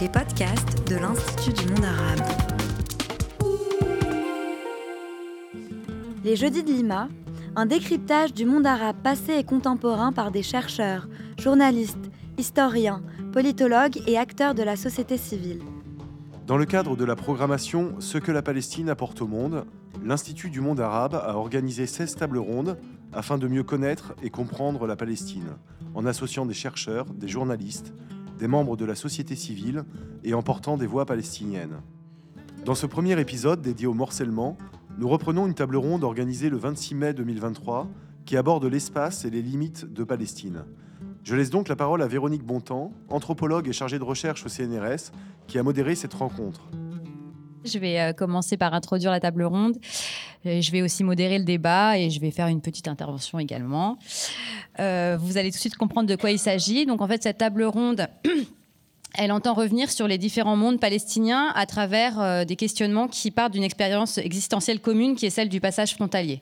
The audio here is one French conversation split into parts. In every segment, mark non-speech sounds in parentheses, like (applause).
les podcasts de l'Institut du monde arabe. Les Jeudis de Lima, un décryptage du monde arabe passé et contemporain par des chercheurs, journalistes, historiens, politologues et acteurs de la société civile. Dans le cadre de la programmation Ce que la Palestine apporte au monde, l'Institut du monde arabe a organisé 16 tables rondes afin de mieux connaître et comprendre la Palestine, en associant des chercheurs, des journalistes, des membres de la société civile et en portant des voix palestiniennes. Dans ce premier épisode dédié au morcellement, nous reprenons une table ronde organisée le 26 mai 2023 qui aborde l'espace et les limites de Palestine. Je laisse donc la parole à Véronique Bontemps, anthropologue et chargée de recherche au CNRS, qui a modéré cette rencontre. Je vais euh, commencer par introduire la table ronde. Je vais aussi modérer le débat et je vais faire une petite intervention également. Euh, vous allez tout de suite comprendre de quoi il s'agit. Donc en fait, cette table ronde, (clears throat) elle entend revenir sur les différents mondes palestiniens à travers euh, des questionnements qui partent d'une expérience existentielle commune qui est celle du passage frontalier.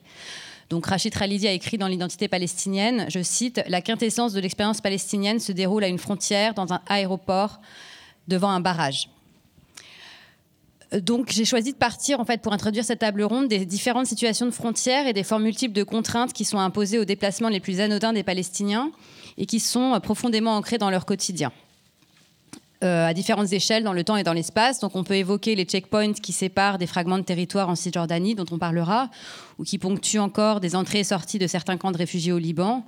Donc Rachid Khalidi a écrit dans l'identité palestinienne, je cite, La quintessence de l'expérience palestinienne se déroule à une frontière, dans un aéroport, devant un barrage. Donc j'ai choisi de partir en fait pour introduire cette table ronde des différentes situations de frontières et des formes multiples de contraintes qui sont imposées aux déplacements les plus anodins des Palestiniens et qui sont profondément ancrées dans leur quotidien. Euh, à différentes échelles dans le temps et dans l'espace. Donc on peut évoquer les checkpoints qui séparent des fragments de territoire en Cisjordanie, dont on parlera, ou qui ponctuent encore des entrées et sorties de certains camps de réfugiés au Liban,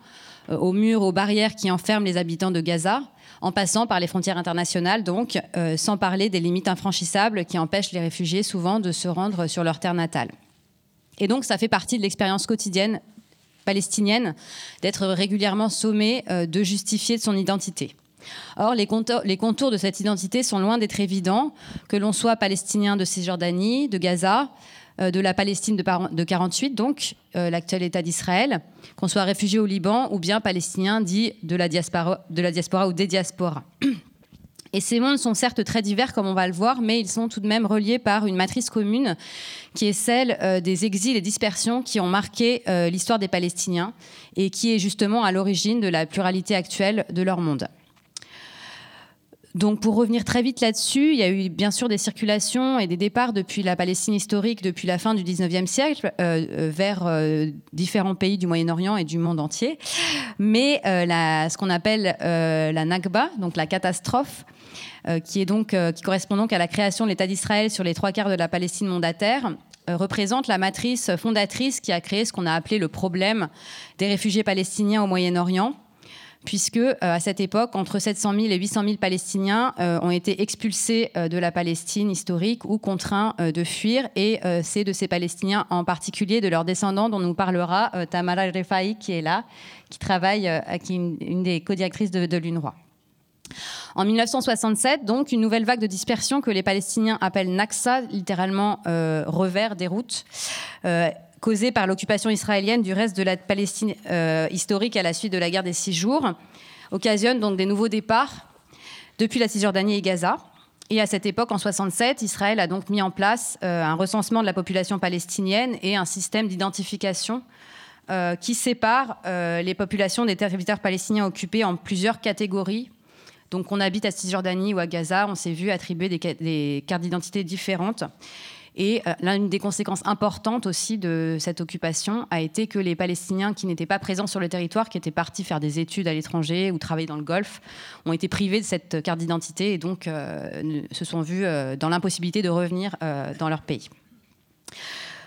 euh, aux murs, aux barrières qui enferment les habitants de Gaza, en passant par les frontières internationales, donc, euh, sans parler des limites infranchissables qui empêchent les réfugiés souvent de se rendre sur leur terre natale. Et donc, ça fait partie de l'expérience quotidienne palestinienne d'être régulièrement sommé euh, de justifier de son identité. Or, les contours, de cette identité sont loin d'être évidents, que l'on soit palestinien de Cisjordanie, de Gaza, de la Palestine de, 1948, donc euh, l'actuel État d'Israël, qu'on soit réfugié au Liban ou bien palestinien dit de la diaspora, de la diaspora ou des diasporas. (clears throat) Et ces mondes sont certes très divers, comme on va le voir, mais ils sont tout de même reliés par une matrice commune, qui est celle euh, des exils et dispersions qui ont marqué l'histoire des Palestiniens et qui est justement à l'origine de la pluralité actuelle de leur monde. Donc pour revenir très vite là-dessus, il y a eu bien sûr des circulations et des départs depuis la Palestine historique, depuis la fin du 19e siècle, euh, euh, vers euh, différents pays du Moyen-Orient et du monde entier. Mais ce qu'on appelle la Nakba, donc la catastrophe, qui, qui correspond donc à la création de l'État d'Israël sur les trois quarts de la Palestine mondataire, représente la matrice fondatrice qui a créé ce qu'on a appelé le problème des réfugiés palestiniens au Moyen-Orient puisque euh, à cette époque, entre 700 000 et 800 000 Palestiniens euh, ont été expulsés euh, de la Palestine historique ou contraints de fuir. Et c'est de ces Palestiniens, en particulier de leurs descendants, dont nous parlera Tamara Refaï, qui est là, qui travaille, qui est une, des co-directrices de, de l'UNRWA. En 1967, donc, une nouvelle vague de dispersion que les Palestiniens appellent Naksa, littéralement revers des routes, causée par l'occupation israélienne du reste de la Palestine euh, historique à la suite de la guerre des six jours, occasionne donc des nouveaux départs depuis la Cisjordanie et Gaza. Et à cette époque, en 67, Israël a donc mis en place euh, un recensement de la population palestinienne et un système d'identification euh, qui sépare les populations des territoires palestiniens occupés en plusieurs catégories. Donc, on habite à Cisjordanie ou à Gaza, on s'est vu attribuer des cartes d'identité différentes. Et euh, l'une des conséquences importantes aussi de cette occupation a été que les Palestiniens qui n'étaient pas présents sur le territoire, qui étaient partis faire des études à l'étranger ou travailler dans le Golfe, ont été privés de cette carte d'identité et donc euh, se sont vus euh, dans l'impossibilité de revenir dans leur pays.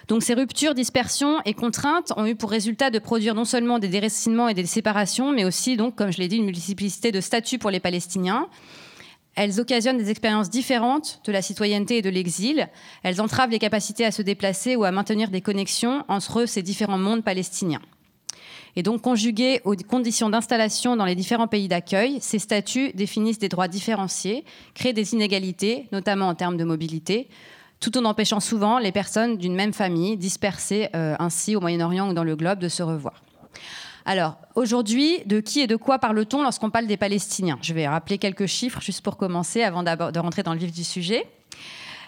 Donc ces ruptures, dispersions et contraintes ont eu pour résultat de produire non seulement des déracinements et des séparations, mais aussi, donc, comme je l'ai dit, une multiplicité de statuts pour les Palestiniens. Elles occasionnent des expériences différentes de la citoyenneté et de l'exil. Elles entravent les capacités à se déplacer ou à maintenir des connexions entre ces différents mondes palestiniens. Et donc, conjuguées aux conditions d'installation dans les différents pays d'accueil, ces statuts définissent des droits différenciés, créent des inégalités, notamment en termes de mobilité, tout en empêchant souvent les personnes d'une même famille, dispersées euh, ainsi au Moyen-Orient ou dans le globe, de se revoir. Alors, aujourd'hui, de qui et de quoi parle-t-on lorsqu'on parle des Palestiniens? Je vais rappeler quelques chiffres juste pour commencer, avant de rentrer dans le vif du sujet.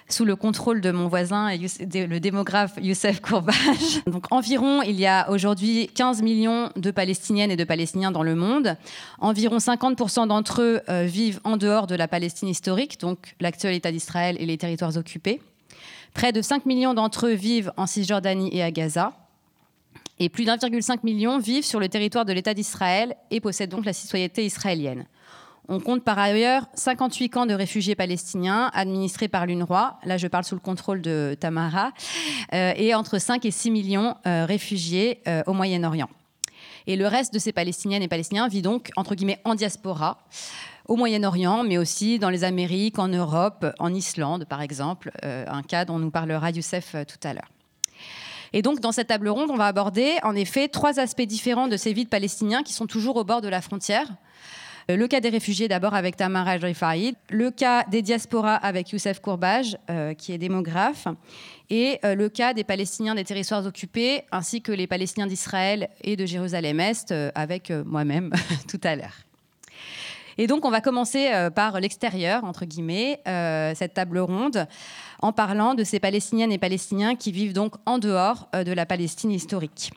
sous le contrôle de mon voisin, le démographe Youssef Kourbage. (laughs) Donc environ, il y a aujourd'hui 15 millions de Palestiniennes et de Palestiniens dans le monde. Environ 50% d'entre eux euh, vivent en dehors de la Palestine historique, donc l'actuel État d'Israël et les territoires occupés. Près de 5 millions d'entre eux vivent en Cisjordanie et à Gaza. Et plus d'1,5 million vivent sur le territoire de l'État d'Israël et possèdent donc la citoyenneté israélienne. On compte par ailleurs 58 camps de réfugiés palestiniens administrés par l'UNRWA, là je parle sous le contrôle de Tamara, euh, et entre 5 et 6 millions euh, réfugiés euh, au Moyen-Orient. Et le reste de ces Palestiniennes et Palestiniens vit donc, entre guillemets, en diaspora, au Moyen-Orient, mais aussi dans les Amériques, en Europe, en Islande, par exemple, un cas dont nous parlera Youssef tout à l'heure. Et donc, dans cette table ronde, on va aborder en effet trois aspects différents de ces vies de Palestiniens qui sont toujours au bord de la frontière. Euh, le cas des réfugiés d'abord avec Tamara Rifaïd, le cas des diasporas avec Youssef Kourbaj, euh, qui est démographe, et euh, le cas des Palestiniens des territoires occupés, ainsi que les Palestiniens d'Israël et de Jérusalem-Est, avec moi-même (laughs) tout à l'heure. Et donc, on va commencer par l'extérieur, entre guillemets, cette table ronde, en parlant de ces Palestiniennes et Palestiniens qui vivent donc en dehors de la Palestine historique.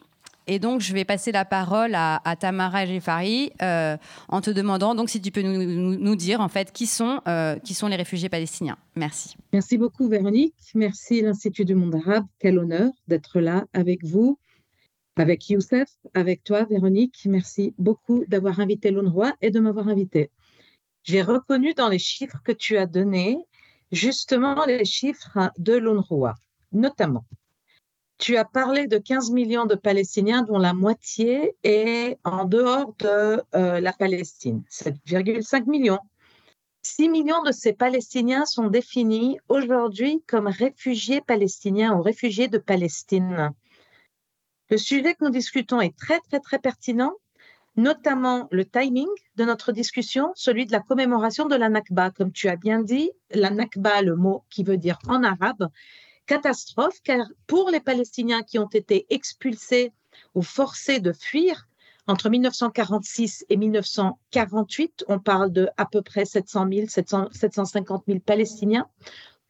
Et donc, je vais passer la parole à, Tamara Jeffari euh, en te demandant donc si tu peux nous, dire en fait qui sont, euh, qui sont les réfugiés palestiniens. Merci. Merci beaucoup Véronique. Merci l'Institut du monde arabe. Quel honneur d'être là avec vous, avec Youssef, avec toi Véronique. Merci beaucoup d'avoir invité l'UNRWA et de m'avoir invité. J'ai reconnu dans les chiffres que tu as donnés justement les chiffres de l'UNRWA, notamment tu as parlé de 15 millions de Palestiniens dont la moitié est en dehors de euh, la Palestine, 7,5 millions. 6 millions de ces Palestiniens sont définis aujourd'hui comme réfugiés palestiniens ou réfugiés de Palestine. Le sujet que nous discutons est très, très, très pertinent, notamment le timing de notre discussion, celui de la commémoration de la Nakba. Comme tu as bien dit, la Nakba, le mot qui veut dire en arabe, catastrophe, car pour les Palestiniens qui ont été expulsés ou forcés de fuir, entre 1946 et 1948, on parle de à peu près 700 000, 750 000 Palestiniens.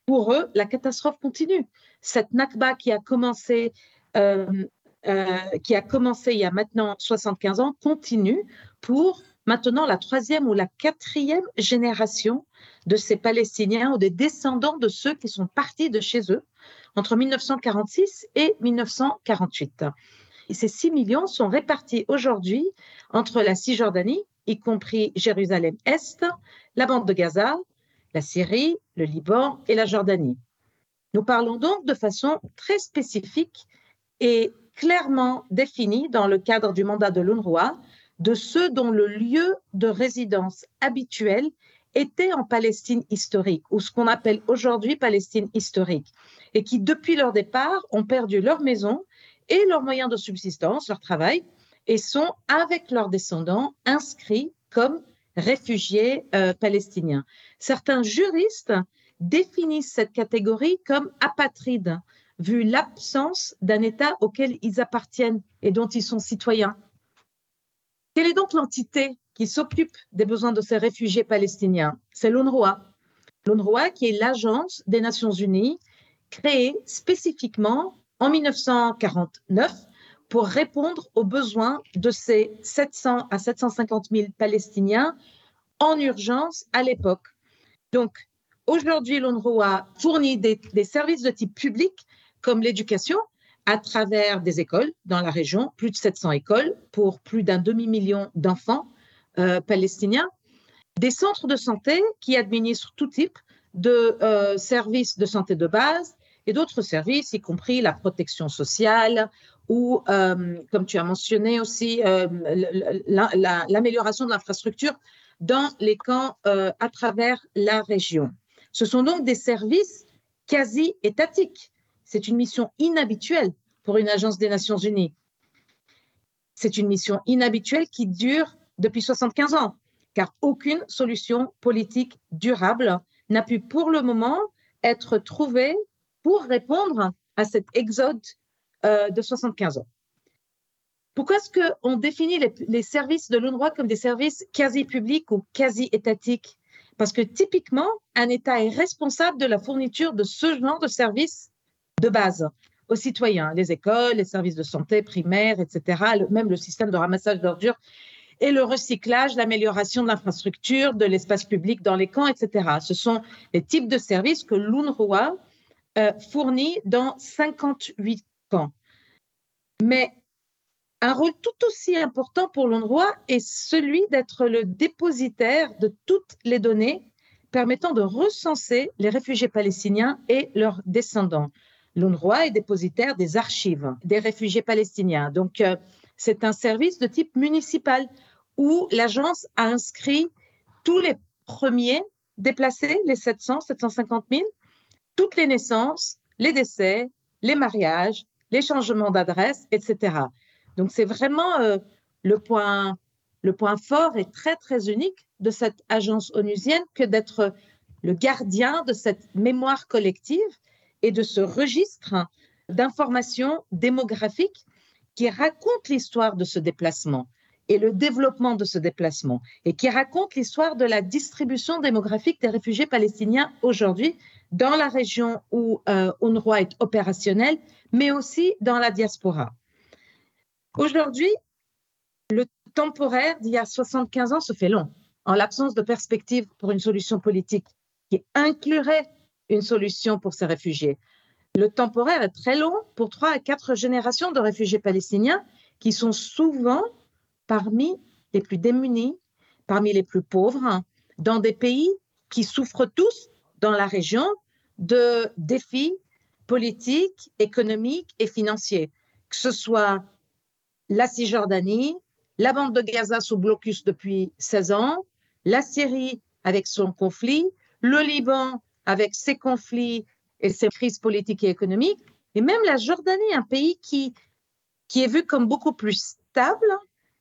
Pour eux, la catastrophe continue. Cette Nakba qui a commencé, euh, qui a commencé il y a maintenant 75 ans continue pour maintenant la troisième ou la quatrième génération de ces Palestiniens ou des descendants de ceux qui sont partis de chez eux entre 1946 et 1948. Et ces 6 millions sont répartis aujourd'hui entre la Cisjordanie, y compris Jérusalem-Est, la bande de Gaza, la Syrie, le Liban et la Jordanie. Nous parlons donc de façon très spécifique et clairement définie dans le cadre du mandat de l'UNRWA de ceux dont le lieu de résidence habituel était en Palestine historique, ou ce qu'on appelle aujourd'hui Palestine historique, et qui, depuis leur départ, ont perdu leur maison et leurs moyens de subsistance, leur travail, et sont, avec leurs descendants, inscrits comme réfugiés euh, palestiniens. Certains juristes définissent cette catégorie comme apatride, vu l'absence d'un État auquel ils appartiennent et dont ils sont citoyens. Quelle est donc l'entité qui s'occupe des besoins de ces réfugiés palestiniens? C'est l'UNRWA. L'UNRWA qui est l'agence des Nations Unies créée spécifiquement en 1949 pour répondre aux besoins de ces 700 à 750 000 Palestiniens en urgence à l'époque. Donc, aujourd'hui, l'UNRWA fournit des, des, services de type public comme l'éducation à travers des écoles dans la région, plus de 700 écoles pour plus d'un demi-million d'enfants euh, palestiniens, des centres de santé qui administrent tout type de euh, services de santé de base et d'autres services, y compris la protection sociale ou, euh, comme tu as mentionné aussi, l'amélioration de l'infrastructure dans les camps à travers la région. Ce sont donc des services quasi étatiques. C'est une mission inhabituelle pour une agence des Nations Unies. C'est une mission inhabituelle qui dure depuis 75 ans, car aucune solution politique durable n'a pu pour le moment être trouvée pour répondre à cet exode euh, de 75 ans. Pourquoi est-ce qu'on définit les, services de l'UNRWA comme des services quasi publics ou quasi étatiques? Parce que typiquement, un État est responsable de la fourniture de ce genre de services de base aux citoyens, les écoles, les services de santé primaires, etc., même le système de ramassage d'ordures et le recyclage, l'amélioration de l'infrastructure, de l'espace public dans les camps, etc. Ce sont les types de services que l'UNRWA euh, fournit dans 58 camps. Mais un rôle tout aussi important pour l'UNRWA est celui d'être le dépositaire de toutes les données permettant de recenser les réfugiés palestiniens et leurs descendants. L'UNRWA est dépositaire des archives des réfugiés palestiniens. Donc, euh, c'est un service de type municipal où l'agence a inscrit tous les premiers déplacés, les 700, 750 000, toutes les naissances, les décès, les mariages, les changements d'adresse, etc. Donc c'est vraiment euh, le, point, le point fort et très très unique de cette agence onusienne que d'être le gardien de cette mémoire collective et de ce registre d'informations démographiques qui raconte l'histoire de ce déplacement et le développement de ce déplacement et qui raconte l'histoire de la distribution démographique des réfugiés palestiniens aujourd'hui dans la région où euh, UNRWA est opérationnel, mais aussi dans la diaspora. Aujourd'hui, le temporaire d'il y a 75 ans se fait long, en l'absence de perspective pour une solution politique qui inclurait une solution pour ces réfugiés. Le temporaire est très long pour trois à quatre générations de réfugiés palestiniens qui sont souvent parmi les plus démunis, parmi les plus pauvres, dans des pays qui souffrent tous dans la région de défis politiques, économiques et financiers, que ce soit la Cisjordanie, la bande de Gaza sous blocus depuis 16 ans, la Syrie avec son conflit, le Liban avec ses conflits et ses crises politiques et économiques, et même la Jordanie, un pays qui, qui est vu comme beaucoup plus stable,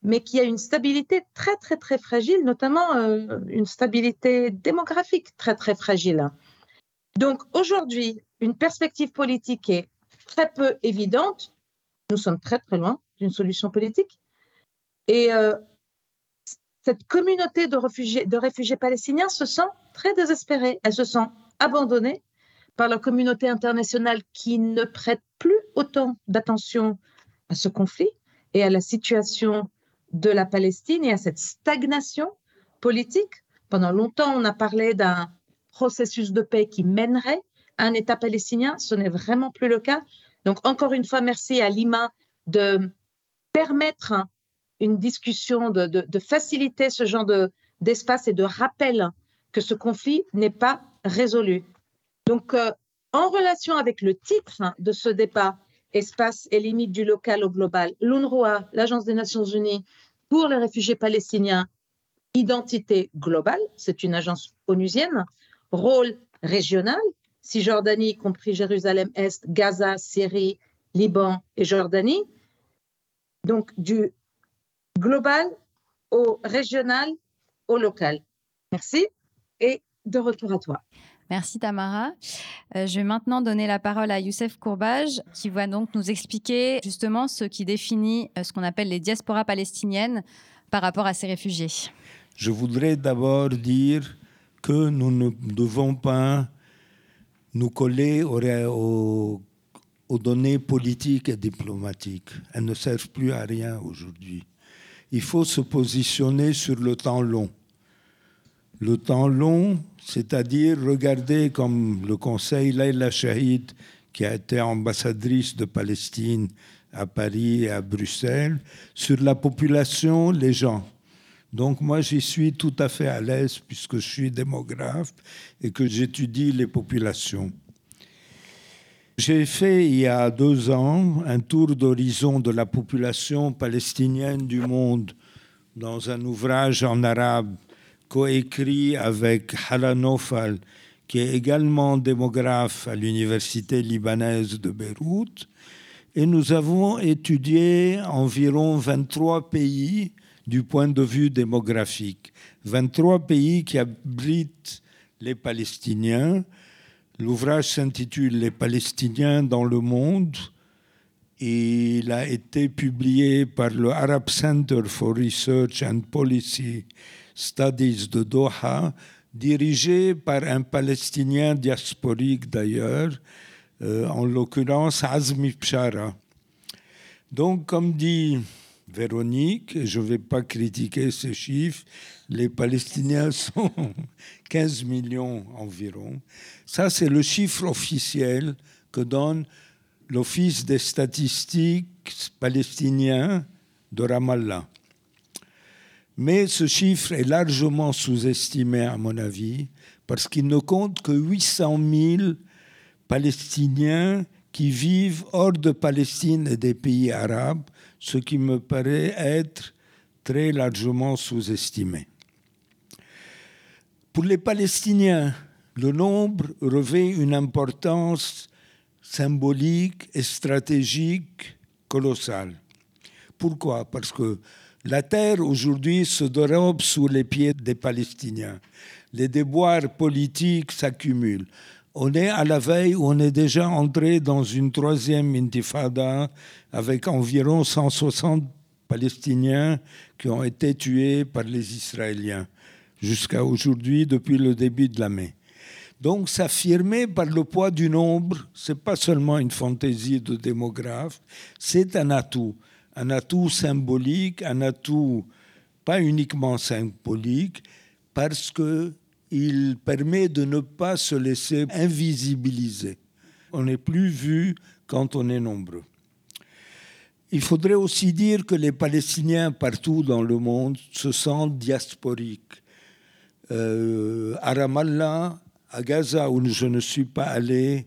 mais qui a une stabilité très, très, très fragile, notamment euh, une stabilité démographique très, très fragile. Donc aujourd'hui, une perspective politique est très peu évidente. Nous sommes très, très loin d'une solution politique. Et euh, cette communauté de réfugiés, de réfugiés palestiniens se sent très désespérée. Elle se sent abandonnée par la communauté internationale qui ne prête plus autant d'attention à ce conflit et à la situation de la Palestine et à cette stagnation politique. Pendant longtemps, on a parlé d'un processus de paix qui mènerait à un État palestinien. Ce n'est vraiment plus le cas. Donc, encore une fois, merci à Lima de permettre une discussion, de, faciliter ce genre d'espace et de rappel que ce conflit n'est pas résolu. Donc, euh, en relation avec le titre de ce débat, Espace et limites du local au global, l'UNRWA, l'Agence des Nations Unies, pour les réfugiés palestiniens, identité globale, c'est une agence onusienne, rôle régional, Cisjordanie, y compris Jérusalem-Est, Gaza, Syrie, Liban et Jordanie. Donc du global au régional au local. Merci et de retour à toi. Merci Tamara. Euh, je vais maintenant donner la parole à Youssef Courbage qui va donc nous expliquer justement ce qui définit euh, ce qu'on appelle les diasporas palestiniennes par rapport à ces réfugiés. Je voudrais d'abord dire que nous ne devons pas nous coller aux, aux données politiques et diplomatiques. Elles ne servent plus à rien aujourd'hui. Il faut se positionner sur le temps long. Le temps long, c'est-à-dire regarder comme le conseil Laila Shahid, qui a été ambassadrice de Palestine à Paris et à Bruxelles, sur la population, les gens. Donc moi, j'y suis tout à fait à l'aise puisque je suis démographe et que j'étudie les populations. J'ai fait il y a deux ans un tour d'horizon de la population palestinienne du monde dans un ouvrage en arabe coécrit avec Hala Nofal, qui est également démographe à l'université libanaise de Beyrouth. Et nous avons étudié environ 23 pays du point de vue démographique. 23 pays qui abritent les Palestiniens. L'ouvrage s'intitule Les Palestiniens dans le monde. Il a été publié par le Arab Center for Research and Policy Studies de Doha dirigé par un Palestinien diasporique d'ailleurs, euh, en l'occurrence Azmi Pshara. Donc, comme dit Véronique, je ne vais pas critiquer ces chiffres, les Palestiniens (laughs) sont 15 millions environ. Ça, c'est le chiffre officiel que donne l'Office des statistiques palestiniens de Ramallah. Mais ce chiffre est largement sous-estimé, à mon avis, parce qu'il ne compte que 800 000 Palestiniens qui vivent hors de Palestine et des pays arabes, ce qui me paraît être très largement sous-estimé. Pour les Palestiniens, le nombre revêt une importance symbolique et stratégique colossale. Pourquoi? Parce que la terre aujourd'hui se dérobe sous les pieds des Palestiniens. Les déboires politiques s'accumulent. On est à la veille on est déjà entré dans une troisième intifada avec environ 160 Palestiniens qui ont été tués par les Israéliens jusqu'à aujourd'hui depuis le début de la mai. Donc s'affirmer par le poids du nombre, ce n'est pas seulement une fantaisie de démographe, c'est un atout, un atout symbolique, un atout pas uniquement symbolique, parce qu'il permet de ne pas se laisser invisibiliser. On n'est plus vu quand on est nombreux. Il faudrait aussi dire que les Palestiniens partout dans le monde se sentent diasporiques. Euh, à Ramallah, à Gaza où je ne suis pas allé,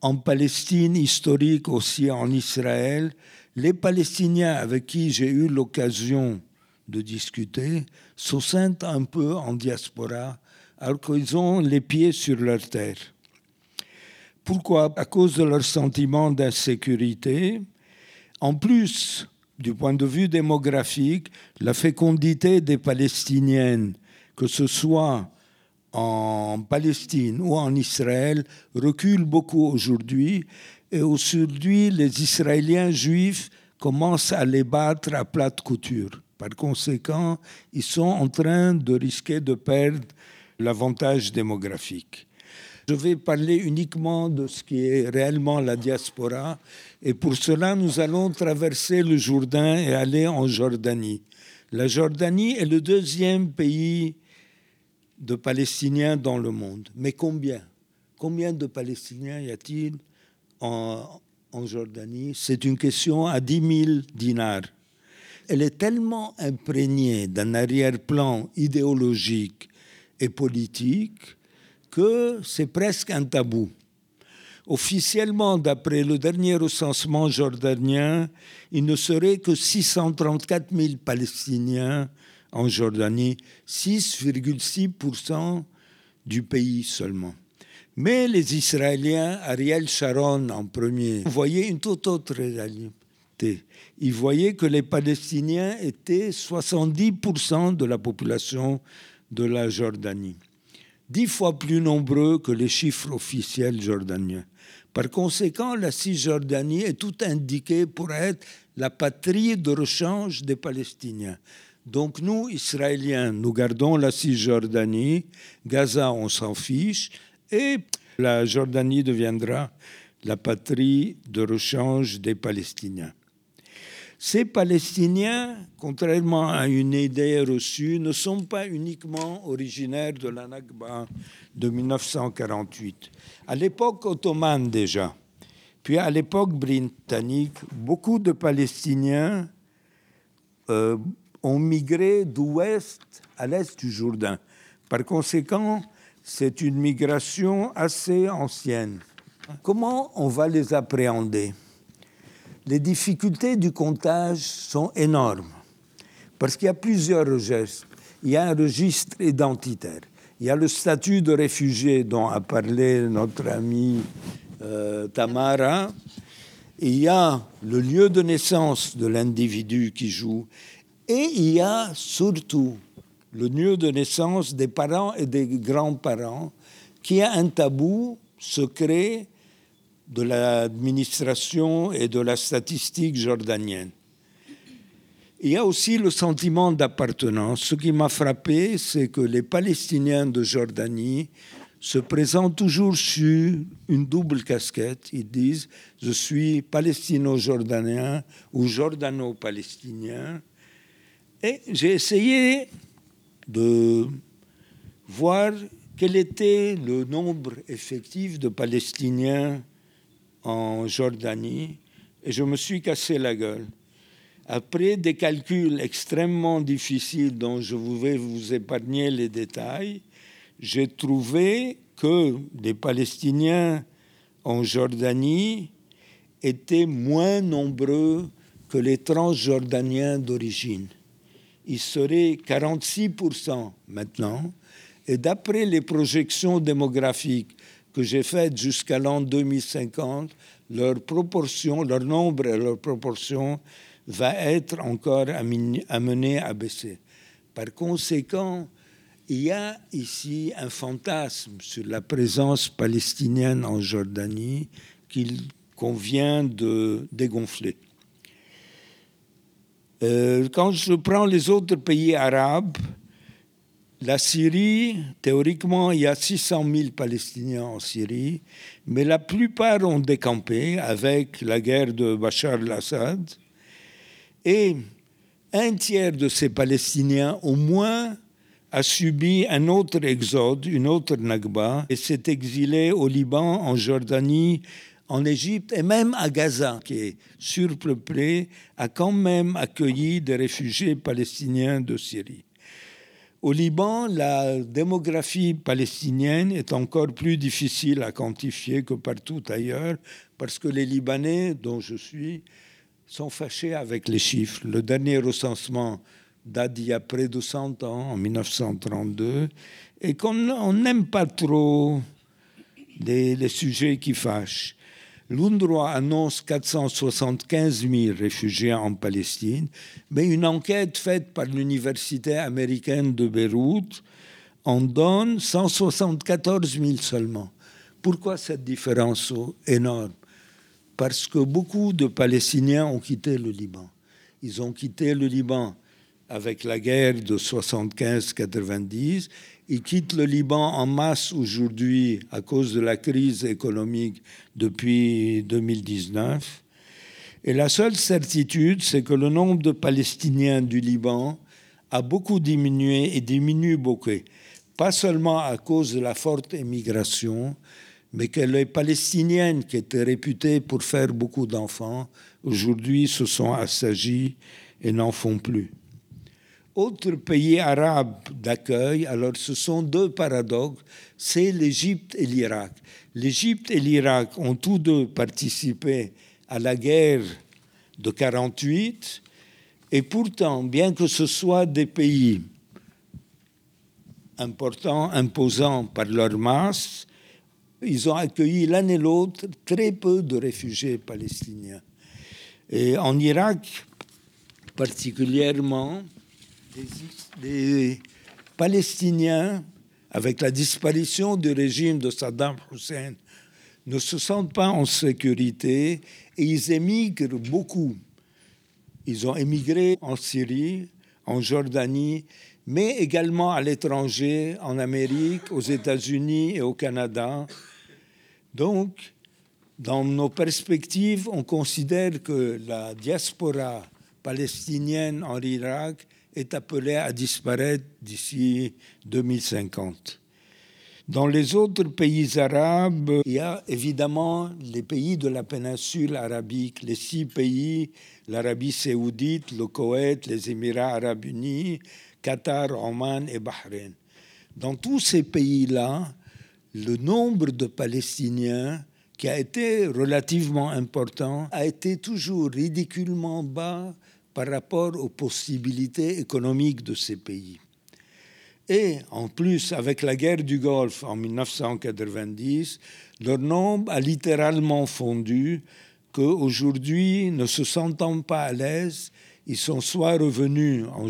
en Palestine historique aussi, en Israël, les Palestiniens avec qui j'ai eu l'occasion de discuter se sentent un peu en diaspora alors qu'ils ont les pieds sur leur terre. Pourquoi? À cause de leur sentiment d'insécurité. En plus, du point de vue démographique, la fécondité des Palestiniennes, que ce soit en Palestine ou en Israël recule beaucoup aujourd'hui. Et aujourd'hui, les Israéliens juifs commencent à les battre à plate couture. Par conséquent, ils sont en train de risquer de perdre l'avantage démographique. Je vais parler uniquement de ce qui est réellement la diaspora. Et pour cela, nous allons traverser le Jourdain et aller en Jordanie. La Jordanie est le deuxième pays de Palestiniens dans le monde. Mais combien? Combien de Palestiniens y a-t-il? En, Jordanie C'est une question à 10 000 dinars. Elle est tellement imprégnée d'un arrière-plan idéologique et politique que c'est presque un tabou. Officiellement, d'après le dernier recensement jordanien, il ne serait que 634 000 Palestiniens en Jordanie, 6,6% du pays seulement. Mais les Israéliens, Ariel Sharon en premier, voyaient une toute autre réalité. Ils voyaient que les Palestiniens étaient 70% de la population de la Jordanie, dix fois plus nombreux que les chiffres officiels jordaniens. Par conséquent, la Cisjordanie est tout indiquée pour être la patrie de rechange des Palestiniens. Donc nous, Israéliens, nous gardons la Cisjordanie, Gaza, on s'en fiche, et la Jordanie deviendra la patrie de rechange des Palestiniens. Ces Palestiniens, contrairement à une idée reçue, ne sont pas uniquement originaires de la Nakba de 1948. À l'époque ottomane déjà, puis à l'époque britannique, beaucoup de Palestiniens euh, ont migré d'ouest à l'est du Jourdain. Par conséquent, c'est une migration assez ancienne. Comment on va les appréhender? Les difficultés du comptage sont énormes parce qu'il y a plusieurs registres. Il y a un registre identitaire. Il y a le statut de réfugié dont a parlé notre ami euh, Tamara. Il y a le lieu de naissance de l'individu qui joue. Et il y a surtout le lieu de naissance des parents et des grands-parents, qui a un tabou secret de l'administration et de la statistique jordanienne. Il y a aussi le sentiment d'appartenance. Ce qui m'a frappé, c'est que les Palestiniens de Jordanie se présentent toujours sur une double casquette. Ils disent Je suis palestino-jordanien ou jordano-palestinien. Et j'ai essayé de voir quel était le nombre effectif de Palestiniens en Jordanie et je me suis cassé la gueule. Après des calculs extrêmement difficiles dont je vais vous épargner les détails, j'ai trouvé que les Palestiniens en Jordanie étaient moins nombreux que les transjordaniens d'origine. Ils seraient 46% maintenant. Et d'après les projections démographiques que j'ai faites jusqu'à l'an 2050, leur proportion, leur nombre et leur proportion va être encore amené à baisser. Par conséquent, il y a ici un fantasme sur la présence palestinienne en Jordanie qu'il convient de dégonfler. Euh, quand je prends les autres pays arabes, la Syrie, théoriquement, il y a 600 000 Palestiniens en Syrie, mais la plupart ont décampé avec la guerre de Bachar al-Assad. Et un tiers de ces Palestiniens, au moins, a subi un autre exode, une autre Nakba, et s'est exilé au Liban, en Jordanie, en Égypte et même à Gaza, qui est surpeuplé, a quand même accueilli des réfugiés palestiniens de Syrie. Au Liban, la démographie palestinienne est encore plus difficile à quantifier que partout ailleurs, parce que les Libanais, dont je suis, sont fâchés avec les chiffres. Le dernier recensement date d'il y a près de 100 ans, en 1932, et qu'on n'aime pas trop les sujets qui fâchent. L'UNRWA annonce 475 000 réfugiés en Palestine, mais une enquête faite par l'Université américaine de Beyrouth en donne 174 000 seulement. Pourquoi cette différence énorme? Parce que beaucoup de Palestiniens ont quitté le Liban. Ils ont quitté le Liban avec la guerre de 75-90 ils quittent le Liban en masse aujourd'hui à cause de la crise économique depuis 2019. Et la seule certitude, c'est que le nombre de Palestiniens du Liban a beaucoup diminué et diminue beaucoup. Pas seulement à cause de la forte émigration, mais que les Palestiniennes qui étaient réputées pour faire beaucoup d'enfants, aujourd'hui se sont assagis et n'en font plus. Autre pays arabe d'accueil, alors ce sont deux paradoxes, c'est l'Égypte et l'Irak. L'Égypte et l'Irak ont tous deux participé à la guerre de 48, et pourtant, bien que ce soient des pays importants, imposants par leur masse, ils ont accueilli l'un et l'autre très peu de réfugiés palestiniens. Et en Irak, particulièrement, les, Palestiniens, avec la disparition du régime de Saddam Hussein, ne se sentent pas en sécurité et ils émigrent beaucoup. Ils ont émigré en Syrie, en Jordanie, mais également à l'étranger, en Amérique, aux États-Unis et au Canada. Donc, dans nos perspectives, on considère que la diaspora palestinienne en Irak est appelé à disparaître d'ici 2050. Dans les autres pays arabes, il y a évidemment les pays de la péninsule arabique, les six pays, l'Arabie saoudite, le Koweït, les Émirats arabes unis, Qatar, Oman et Bahreïn. Dans tous ces pays-là, le nombre de Palestiniens qui a été relativement important a été toujours ridiculement bas par rapport aux possibilités économiques de ces pays. Et en plus, avec la guerre du Golfe en 1990, leur nombre a littéralement fondu qu'aujourd'hui, ne se sentant pas à l'aise, ils sont soit revenus, en,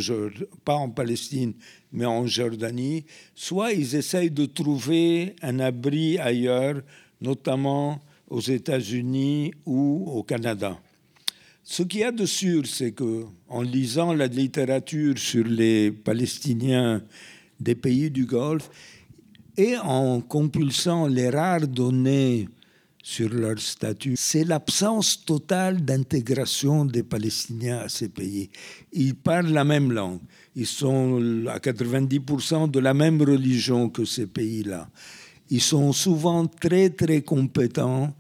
pas en Palestine, mais en Jordanie, soit ils essayent de trouver un abri ailleurs, notamment aux États-Unis ou au Canada. Ce qu'il y a de sûr, c'est que en lisant la littérature sur les Palestiniens des pays du Golfe et en compulsant les rares données sur leur statut, c'est l'absence totale d'intégration des Palestiniens à ces pays. Ils parlent la même langue, ils sont à 90% de la même religion que ces pays-là. Ils sont souvent très très compétents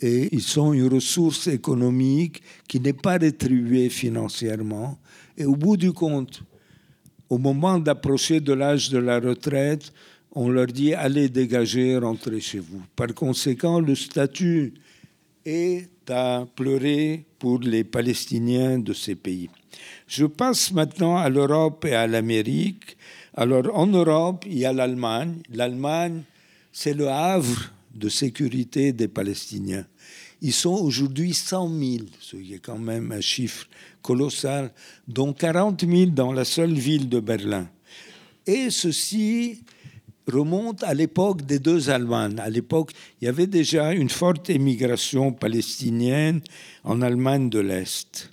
et ils sont une ressource économique qui n'est pas rétribuée financièrement. Et au bout du compte, au moment d'approcher de l'âge de la retraite, on leur dit allez dégager, rentrez chez vous. Par conséquent, le statut est à pleurer pour les Palestiniens de ces pays. Je passe maintenant à l'Europe et à l'Amérique. Alors en Europe, il y a l'Allemagne. L'Allemagne, c'est le havre de sécurité des Palestiniens. Ils sont aujourd'hui 100 000, ce qui est quand même un chiffre colossal, dont 40 000 dans la seule ville de Berlin. Et ceci remonte à l'époque des deux Allemagnes. À l'époque, il y avait déjà une forte émigration palestinienne en Allemagne de l'Est.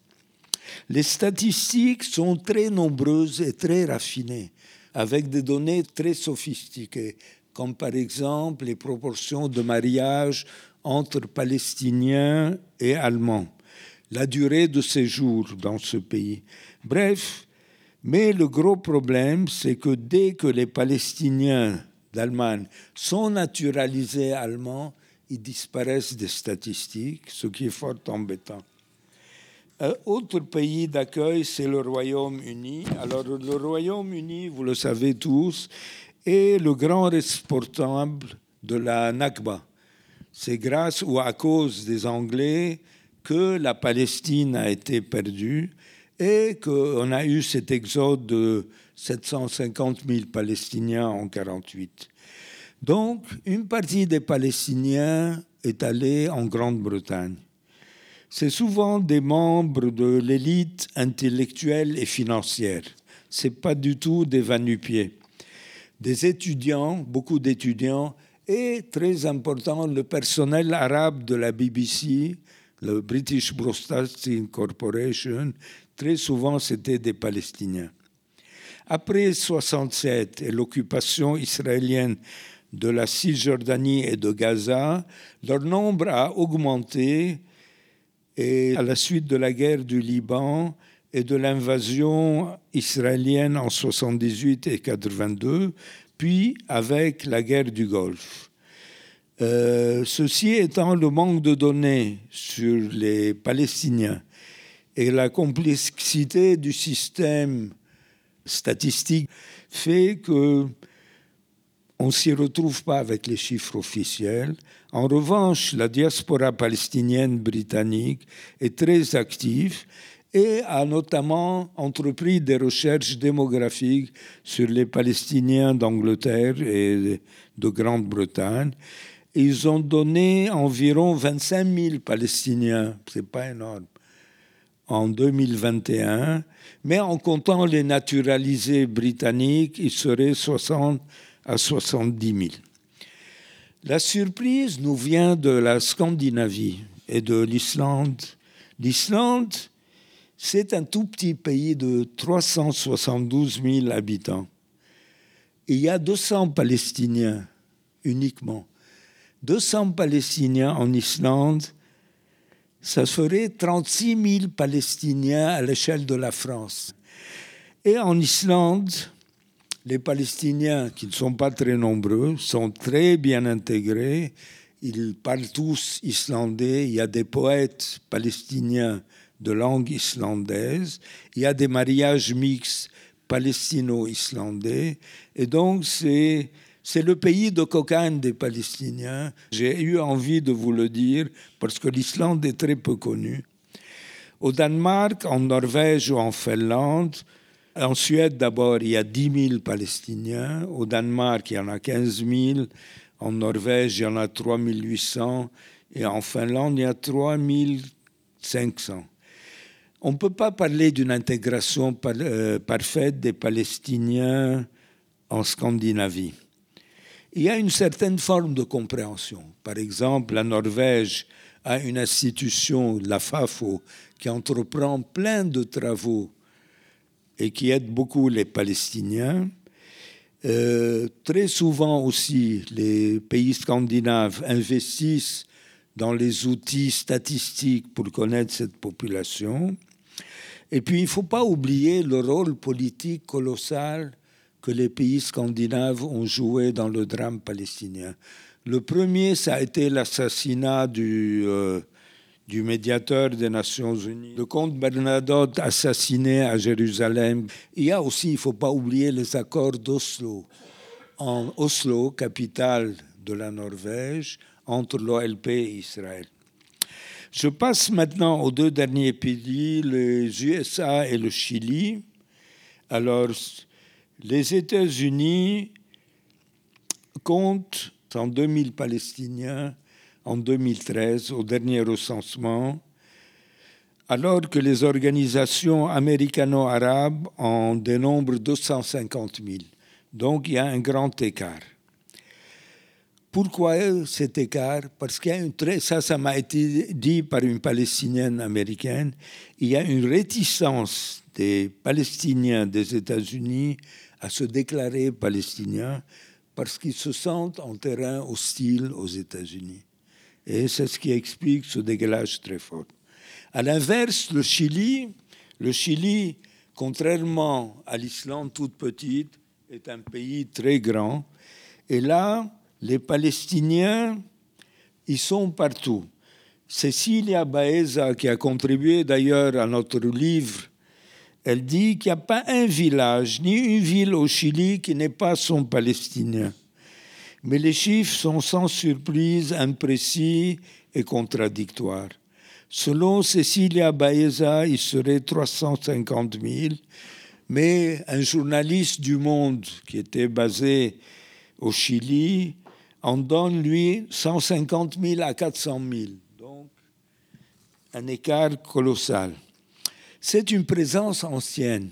Les statistiques sont très nombreuses et très raffinées, avec des données très sophistiquées comme par exemple les proportions de mariage entre Palestiniens et Allemands, la durée de séjour dans ce pays. Bref, mais le gros problème, c'est que dès que les Palestiniens d'Allemagne sont naturalisés allemands, ils disparaissent des statistiques, ce qui est fort embêtant. Un autre pays d'accueil, c'est le Royaume-Uni. Alors le Royaume-Uni, vous le savez tous, est le grand responsable de la Nakba. C'est grâce ou à cause des Anglais que la Palestine a été perdue et qu'on a eu cet exode de 750 000 Palestiniens en 1948. Donc, une partie des Palestiniens est allée en Grande-Bretagne. C'est souvent des membres de l'élite intellectuelle et financière. Ce n'est pas du tout des vanupiers des étudiants, beaucoup d'étudiants, et très important, le personnel arabe de la BBC, le British Broadcasting Corporation, très souvent c'était des Palestiniens. Après 67 et l'occupation israélienne de la Cisjordanie et de Gaza, leur nombre a augmenté et à la suite de la guerre du Liban, et de l'invasion israélienne en 78 et 82, puis avec la guerre du Golfe. Euh, ceci étant le manque de données sur les Palestiniens et la complexité du système statistique fait que on s'y retrouve pas avec les chiffres officiels. En revanche, la diaspora palestinienne britannique est très active et a notamment entrepris des recherches démographiques sur les Palestiniens d'Angleterre et de Grande-Bretagne. Ils ont donné environ 25 000 Palestiniens, c'est pas énorme, en 2021, mais en comptant les naturalisés britanniques, il serait 60 à 70 000. La surprise nous vient de la Scandinavie et de l'Islande. L'Islande, c'est un tout petit pays de 372 000 habitants. il y a 200 Palestiniens uniquement. 200 Palestiniens en Islande, ça ferait 36 000 Palestiniens à l'échelle de la France. Et en Islande, les Palestiniens, qui ne sont pas très nombreux, sont très bien intégrés. Ils parlent tous islandais. Il y a des poètes palestiniens de langue islandaise. Il y a des mariages mixtes palestino-islandais. Et donc, c'est, c'est le pays de cocaïne des Palestiniens. J'ai eu envie de vous le dire parce que l'Islande est très peu connue. Au Danemark, en Norvège ou en Finlande, en Suède d'abord, il y a 10 000 Palestiniens. Au Danemark, il y en a 15 000. En Norvège, il y en a 3 800. Et en Finlande, il y a 3 500. On ne peut pas parler d'une intégration euh, parfaite des Palestiniens en Scandinavie. Il y a une certaine forme de compréhension. Par exemple, la Norvège a une institution, la FAFO, qui entreprend plein de travaux et qui aide beaucoup les Palestiniens. Euh, très souvent aussi, les pays scandinaves investissent dans les outils statistiques pour connaître cette population. Et puis, il ne faut pas oublier le rôle politique colossal que les pays scandinaves ont joué dans le drame palestinien. Le premier, ça a été l'assassinat du, euh, médiateur des Nations Unies, le comte Bernadotte assassiné à Jérusalem. Il y a aussi, il ne faut pas oublier les accords d'Oslo. En Oslo, capitale de la Norvège, entre l'OLP et Israël. Je passe maintenant aux deux derniers pays, les USA et le Chili. Alors, les États-Unis comptent 102 2000 Palestiniens en 2013 au dernier recensement, alors que les organisations américano-arabes en dénombrent 250 000. Donc il y a un grand écart. Pourquoi cet écart? Parce qu'il y a une très, ça, ça m'a été dit par une Palestinienne américaine, il y a une réticence des Palestiniens des États-Unis à se déclarer palestiniens parce qu'ils se sentent en terrain hostile aux États-Unis. Et c'est ce qui explique ce décalage très fort. À l'inverse, le Chili, le Chili, contrairement à l'Islande toute petite, est un pays très grand. Et là, les Palestiniens, ils sont partout. Cecilia Baeza, qui a contribué d'ailleurs à notre livre, elle dit qu'il n'y a pas un village ni une ville au Chili qui n'est pas son palestinien. Mais les chiffres sont sans surprise imprécis et contradictoires. Selon Cecilia Baeza, il serait 350 000, mais un journaliste du Monde qui était basé au Chili en donne, lui, 150 000 à 400 000. Donc, un écart colossal. C'est une présence ancienne.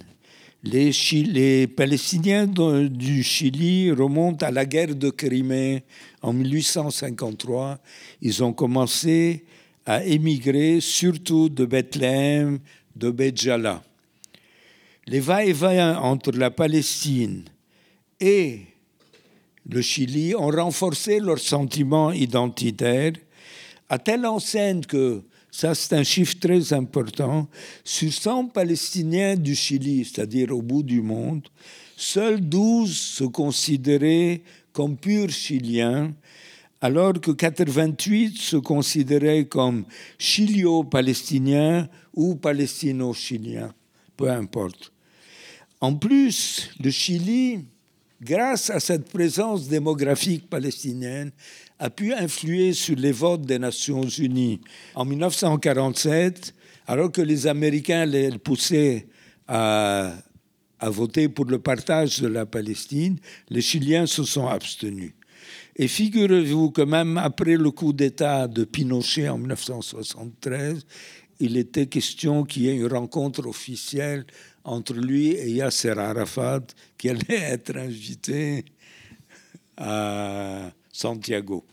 Les, les, Palestiniens du Chili remontent à la guerre de Crimée en 1853. Ils ont commencé à émigrer surtout de Bethléem, de Béjala. Les va-et-vient entre la Palestine et le Chili ont renforcé leur sentiment identitaire à telle enseigne que, ça c'est un chiffre très important, sur 100 Palestiniens du Chili, c'est-à-dire au bout du monde, seuls 12 se considéraient comme purs Chiliens, alors que 88 se considéraient comme chilio-palestiniens ou palestino-chiliens, peu importe. En plus, le Chili grâce à cette présence démographique palestinienne, a pu influer sur les votes des Nations Unies. En 1947, alors que les Américains les poussaient à, à voter pour le partage de la Palestine, les Chiliens se sont abstenus. Et figurez-vous que même après le coup d'État de Pinochet en 1973, il était question qu'il y ait une rencontre officielle entre lui et Yasser Arafat, qui allait être invité à Santiago.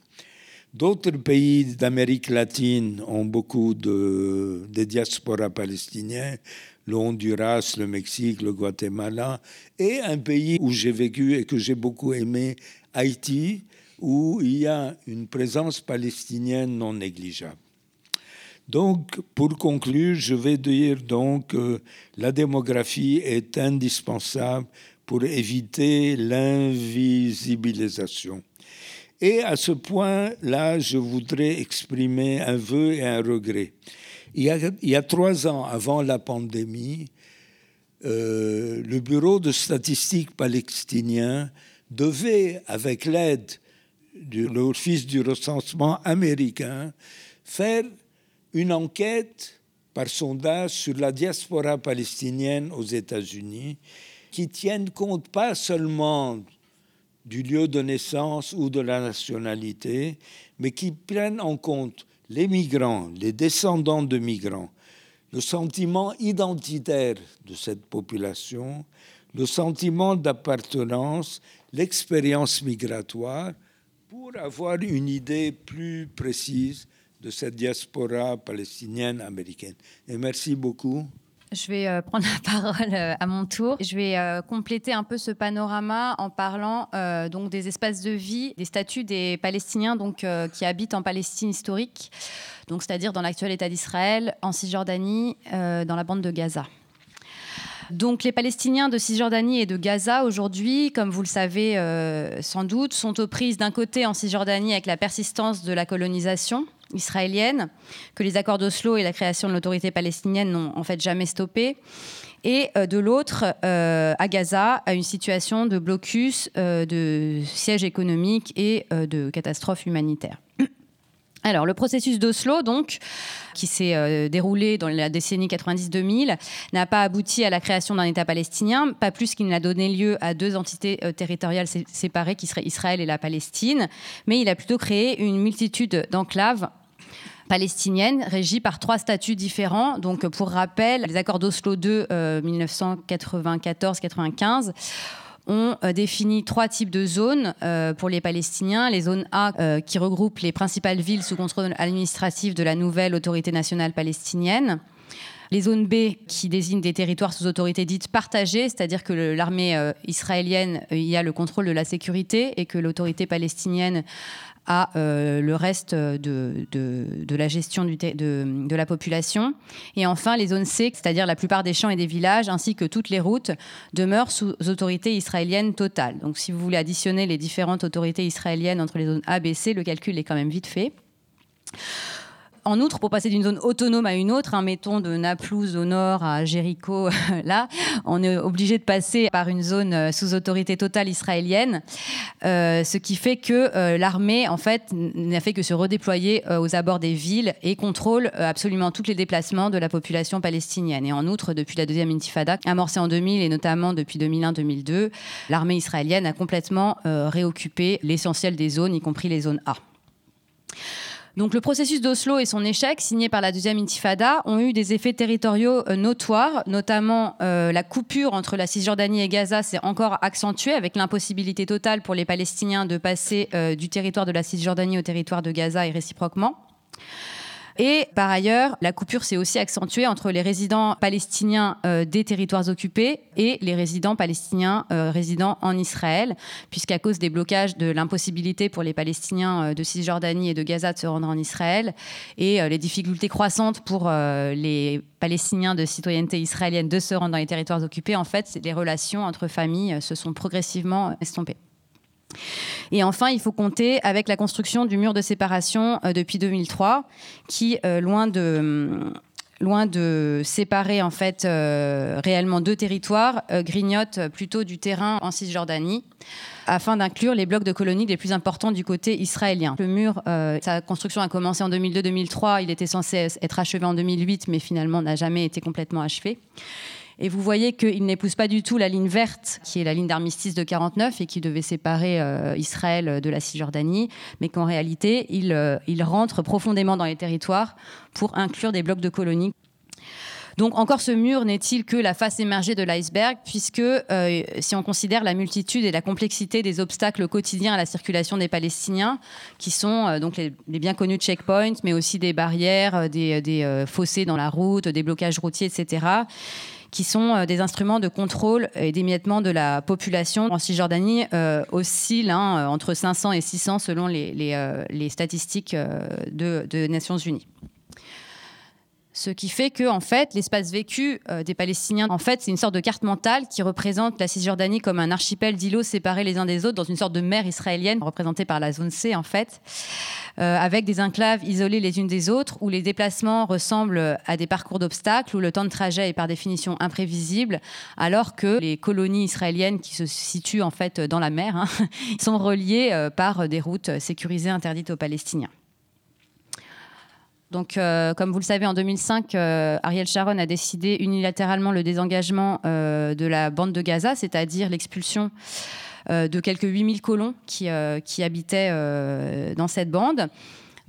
D'autres pays d'Amérique latine ont beaucoup de, diasporas palestiniennes, le Honduras, le Mexique, le Guatemala, et un pays où j'ai vécu et que j'ai beaucoup aimé, Haïti, où il y a une présence palestinienne non négligeable. Donc, pour conclure, je vais dire donc que la démographie est indispensable pour éviter l'invisibilisation. Et à ce point-là, je voudrais exprimer un vœu et un regret. Il y a, trois ans, avant la pandémie, euh, le Bureau de statistiques palestinien devait, avec l'aide de l'Office du recensement américain, faire une enquête par sondage sur la diaspora palestinienne aux États-Unis qui tienne compte pas seulement du lieu de naissance ou de la nationalité, mais qui prenne en compte les migrants, les descendants de migrants, le sentiment identitaire de cette population, le sentiment d'appartenance, l'expérience migratoire, pour avoir une idée plus précise de cette diaspora palestinienne américaine. Et merci beaucoup. Je vais euh, prendre la (laughs) parole euh, à mon tour. Je vais euh, compléter un peu ce panorama en parlant donc des espaces de vie, des statuts des Palestiniens donc qui habitent en Palestine historique, donc c'est-à-dire dans l'actuel État d'Israël, en Cisjordanie, dans la bande de Gaza. Donc les Palestiniens de Cisjordanie et de Gaza aujourd'hui, comme vous le savez sans doute, sont aux prises d'un côté en Cisjordanie avec la persistance de la colonisation israélienne, que les accords d'Oslo et la création de l'autorité palestinienne n'ont en fait jamais stoppé. Et euh, de l'autre, euh, à Gaza, à une situation de blocus, euh, de siège économique et de catastrophe humanitaire. (clears throat) Alors, le processus d'Oslo, donc, qui s'est déroulé dans la décennie 90-2000, n'a pas abouti à la création d'un État palestinien, pas plus qu'il n'a donné lieu à deux entités territoriales séparées, qui seraient Israël et la Palestine, mais il a plutôt créé une multitude d'enclaves palestinienne régie par trois statuts différents. Donc, pour rappel, les accords d'Oslo 2 1994-95 ont euh, défini trois types de zones euh, pour les Palestiniens. Les zones A, euh, qui regroupent les principales villes sous contrôle administratif de la nouvelle autorité nationale palestinienne. Les zones B, qui désignent des territoires sous autorité dite partagée, c'est-à-dire que l'armée israélienne y a le contrôle de la sécurité et que l'autorité palestinienne à euh, le reste de, de, la gestion de, de, la population. Et enfin, les zones C, c'est-à-dire la plupart des champs et des villages, ainsi que toutes les routes, demeurent sous autorité israélienne totale. Donc si vous voulez additionner les différentes autorités israéliennes entre les zones A, B, C, le calcul est quand même vite fait. En outre, pour passer d'une zone autonome à une autre, hein, mettons de Naplouse au nord à Jéricho, (laughs) là, on est obligé de passer par une zone euh, sous autorité totale israélienne, euh, ce qui fait que euh, l'armée, en fait, n'a fait que se redéployer aux abords des villes et contrôle absolument tous les déplacements de la population palestinienne. Et en outre, depuis la deuxième intifada, amorcée en 2000 et notamment depuis 2001-2002, l'armée israélienne a complètement réoccupé l'essentiel des zones, y compris les zones A. Donc le processus d'Oslo et son échec, signé par la deuxième intifada, ont eu des effets territoriaux euh, notoires, notamment euh, la coupure entre la Cisjordanie et Gaza s'est encore accentuée avec l'impossibilité totale pour les Palestiniens de passer euh, du territoire de la Cisjordanie au territoire de Gaza et réciproquement. Et par ailleurs, la coupure s'est aussi accentuée entre les résidents palestiniens euh, des territoires occupés et les résidents palestiniens euh, résidant en Israël, puisqu'à cause des blocages de l'impossibilité pour les Palestiniens euh, de Cisjordanie et de Gaza de se rendre en Israël et les difficultés croissantes pour les Palestiniens de citoyenneté israélienne de se rendre dans les territoires occupés, en fait, les relations entre familles se sont progressivement estompées. Et enfin, il faut compter avec la construction du mur de séparation euh, depuis 2003, qui, euh, loin de hum, loin de séparer en fait euh, réellement deux territoires, grignote plutôt du terrain en Cisjordanie afin d'inclure les blocs de colonies les plus importants du côté israélien. Le mur, sa construction a commencé en 2002-2003, il était censé être achevé en 2008, mais finalement n'a jamais été complètement achevé. Et vous voyez qu'il n'épouse pas du tout la ligne verte, qui est la ligne d'armistice de 49 et qui devait séparer euh, Israël de la Cisjordanie, mais qu'en réalité, il, euh, il rentre profondément dans les territoires pour inclure des blocs de colonies. Donc encore ce mur n'est-il que la face émergée de l'iceberg, puisque euh, si on considère la multitude et la complexité des obstacles quotidiens à la circulation des Palestiniens, qui sont donc les, bien connus checkpoints, mais aussi des barrières, des fossés dans la route, des blocages routiers, etc qui sont euh, des instruments de contrôle et d'émiettement de la population en Cisjordanie euh, oscillent hein, entre 500 et 600 selon les, les, statistiques de, de, Nations Unies. Ce qui fait que, en fait, l'espace vécu des Palestiniens, en fait, c'est une sorte de carte mentale qui représente la Cisjordanie comme un archipel d'îlots séparés les uns des autres dans une sorte de mer israélienne représentée par la zone C, en fait. Euh, avec des enclaves isolées les unes des autres, où les déplacements ressemblent à des parcours d'obstacles, où le temps de trajet est par définition imprévisible, alors que les colonies israéliennes qui se situent en fait dans la mer hein, (laughs) sont reliées euh, par des routes sécurisées interdites aux Palestiniens. Donc, euh, comme vous le savez, en 2005, Ariel Sharon a décidé unilatéralement le désengagement de la bande de Gaza, c'est-à-dire l'expulsion euh, de quelques 8000 colons qui, euh, habitaient euh, dans cette bande.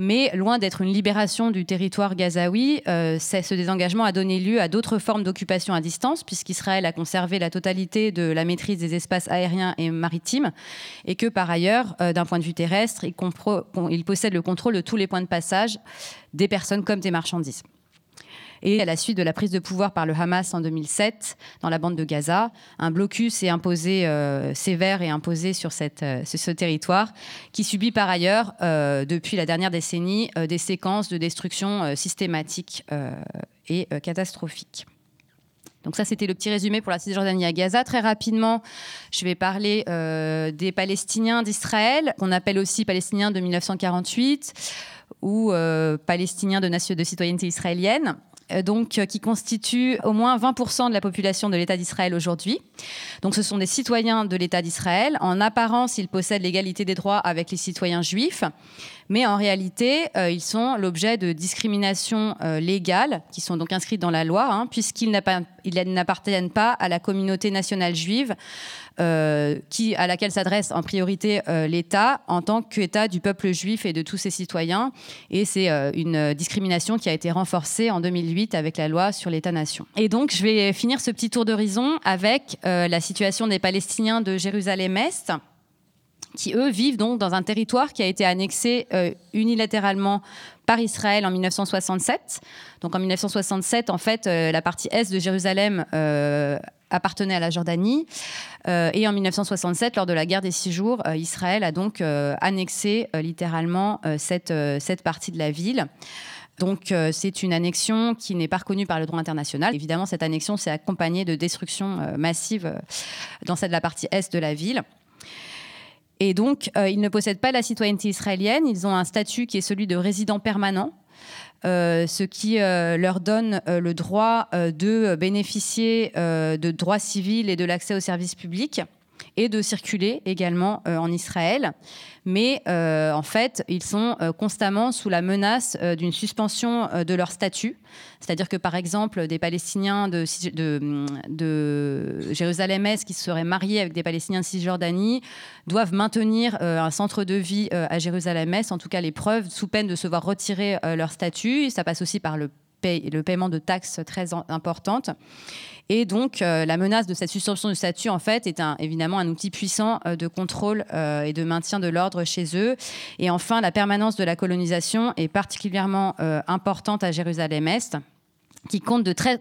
Mais loin d'être une libération du territoire gazaoui, ce désengagement a donné lieu à d'autres formes d'occupation à distance, puisqu'Israël a conservé la totalité de la maîtrise des espaces aériens et maritimes, et que par ailleurs, d'un point de vue terrestre, il, il possède le contrôle de tous les points de passage des personnes comme des marchandises. Et à la suite de la prise de pouvoir par le Hamas en 2007 dans la bande de Gaza, un blocus est imposé euh, sévère et imposé sur, cette, euh, ce territoire, qui subit par ailleurs, euh, depuis la dernière décennie, des séquences de destruction systématiques et catastrophiques. Donc ça, c'était le petit résumé pour la Cisjordanie à Gaza. Très rapidement, je vais parler des Palestiniens d'Israël, qu'on appelle aussi Palestiniens de 1948 ou Palestiniens de citoyenneté israélienne. Euh, donc, euh, qui constituent au moins 20% de la population de l'État d'Israël aujourd'hui. Donc, ce sont des citoyens de l'État d'Israël. En apparence, ils possèdent l'égalité des droits avec les citoyens juifs, mais en réalité, euh, ils sont l'objet de discriminations légales qui sont donc inscrites dans la loi, hein, puisqu'ils n'appartiennent pas à la communauté nationale juive euh, à laquelle s'adresse en priorité euh, l'État en tant qu'État du peuple juif et de tous ses citoyens. Et c'est euh, une discrimination qui a été renforcée en 2008 avec la loi sur l'État-nation. Et donc, je vais finir ce petit tour d'horizon avec la situation des Palestiniens de Jérusalem-Est qui eux vivent donc dans un territoire qui a été annexé unilatéralement par Israël en 1967. Donc en 1967, en fait, la partie est de Jérusalem appartenait à la Jordanie. Euh, et en 1967, lors de la guerre des six jours, euh, Israël a donc euh, annexé littéralement cette, cette partie de la ville. Donc c'est une annexion qui n'est pas reconnue par le droit international. Évidemment, cette annexion s'est accompagnée de destructions massives dans cette, la partie est de la ville. Et donc, ils ne possèdent pas la citoyenneté israélienne, ils ont un statut qui est celui de résident permanent. Euh, ce qui euh, leur donne euh, le droit de bénéficier de droits civils et de l'accès aux services publics et de circuler également euh, en Israël. Mais euh, en fait, ils sont euh, constamment sous la menace d'une suspension de leur statut. C'est-à-dire que, par exemple, des Palestiniens de, Jérusalem-Est qui seraient mariés avec des Palestiniens de Cisjordanie doivent maintenir un centre de vie à Jérusalem-Est, en tout cas les preuves, sous peine de se voir retirer leur statut. Ça passe aussi par le, le paiement de taxes très importantes. Et donc, euh, la menace de cette suspension du statut, en fait, est évidemment un outil puissant euh, de contrôle euh, et de maintien de l'ordre chez eux. Et enfin, la permanence de la colonisation est particulièrement importante à Jérusalem-Est qui compte de très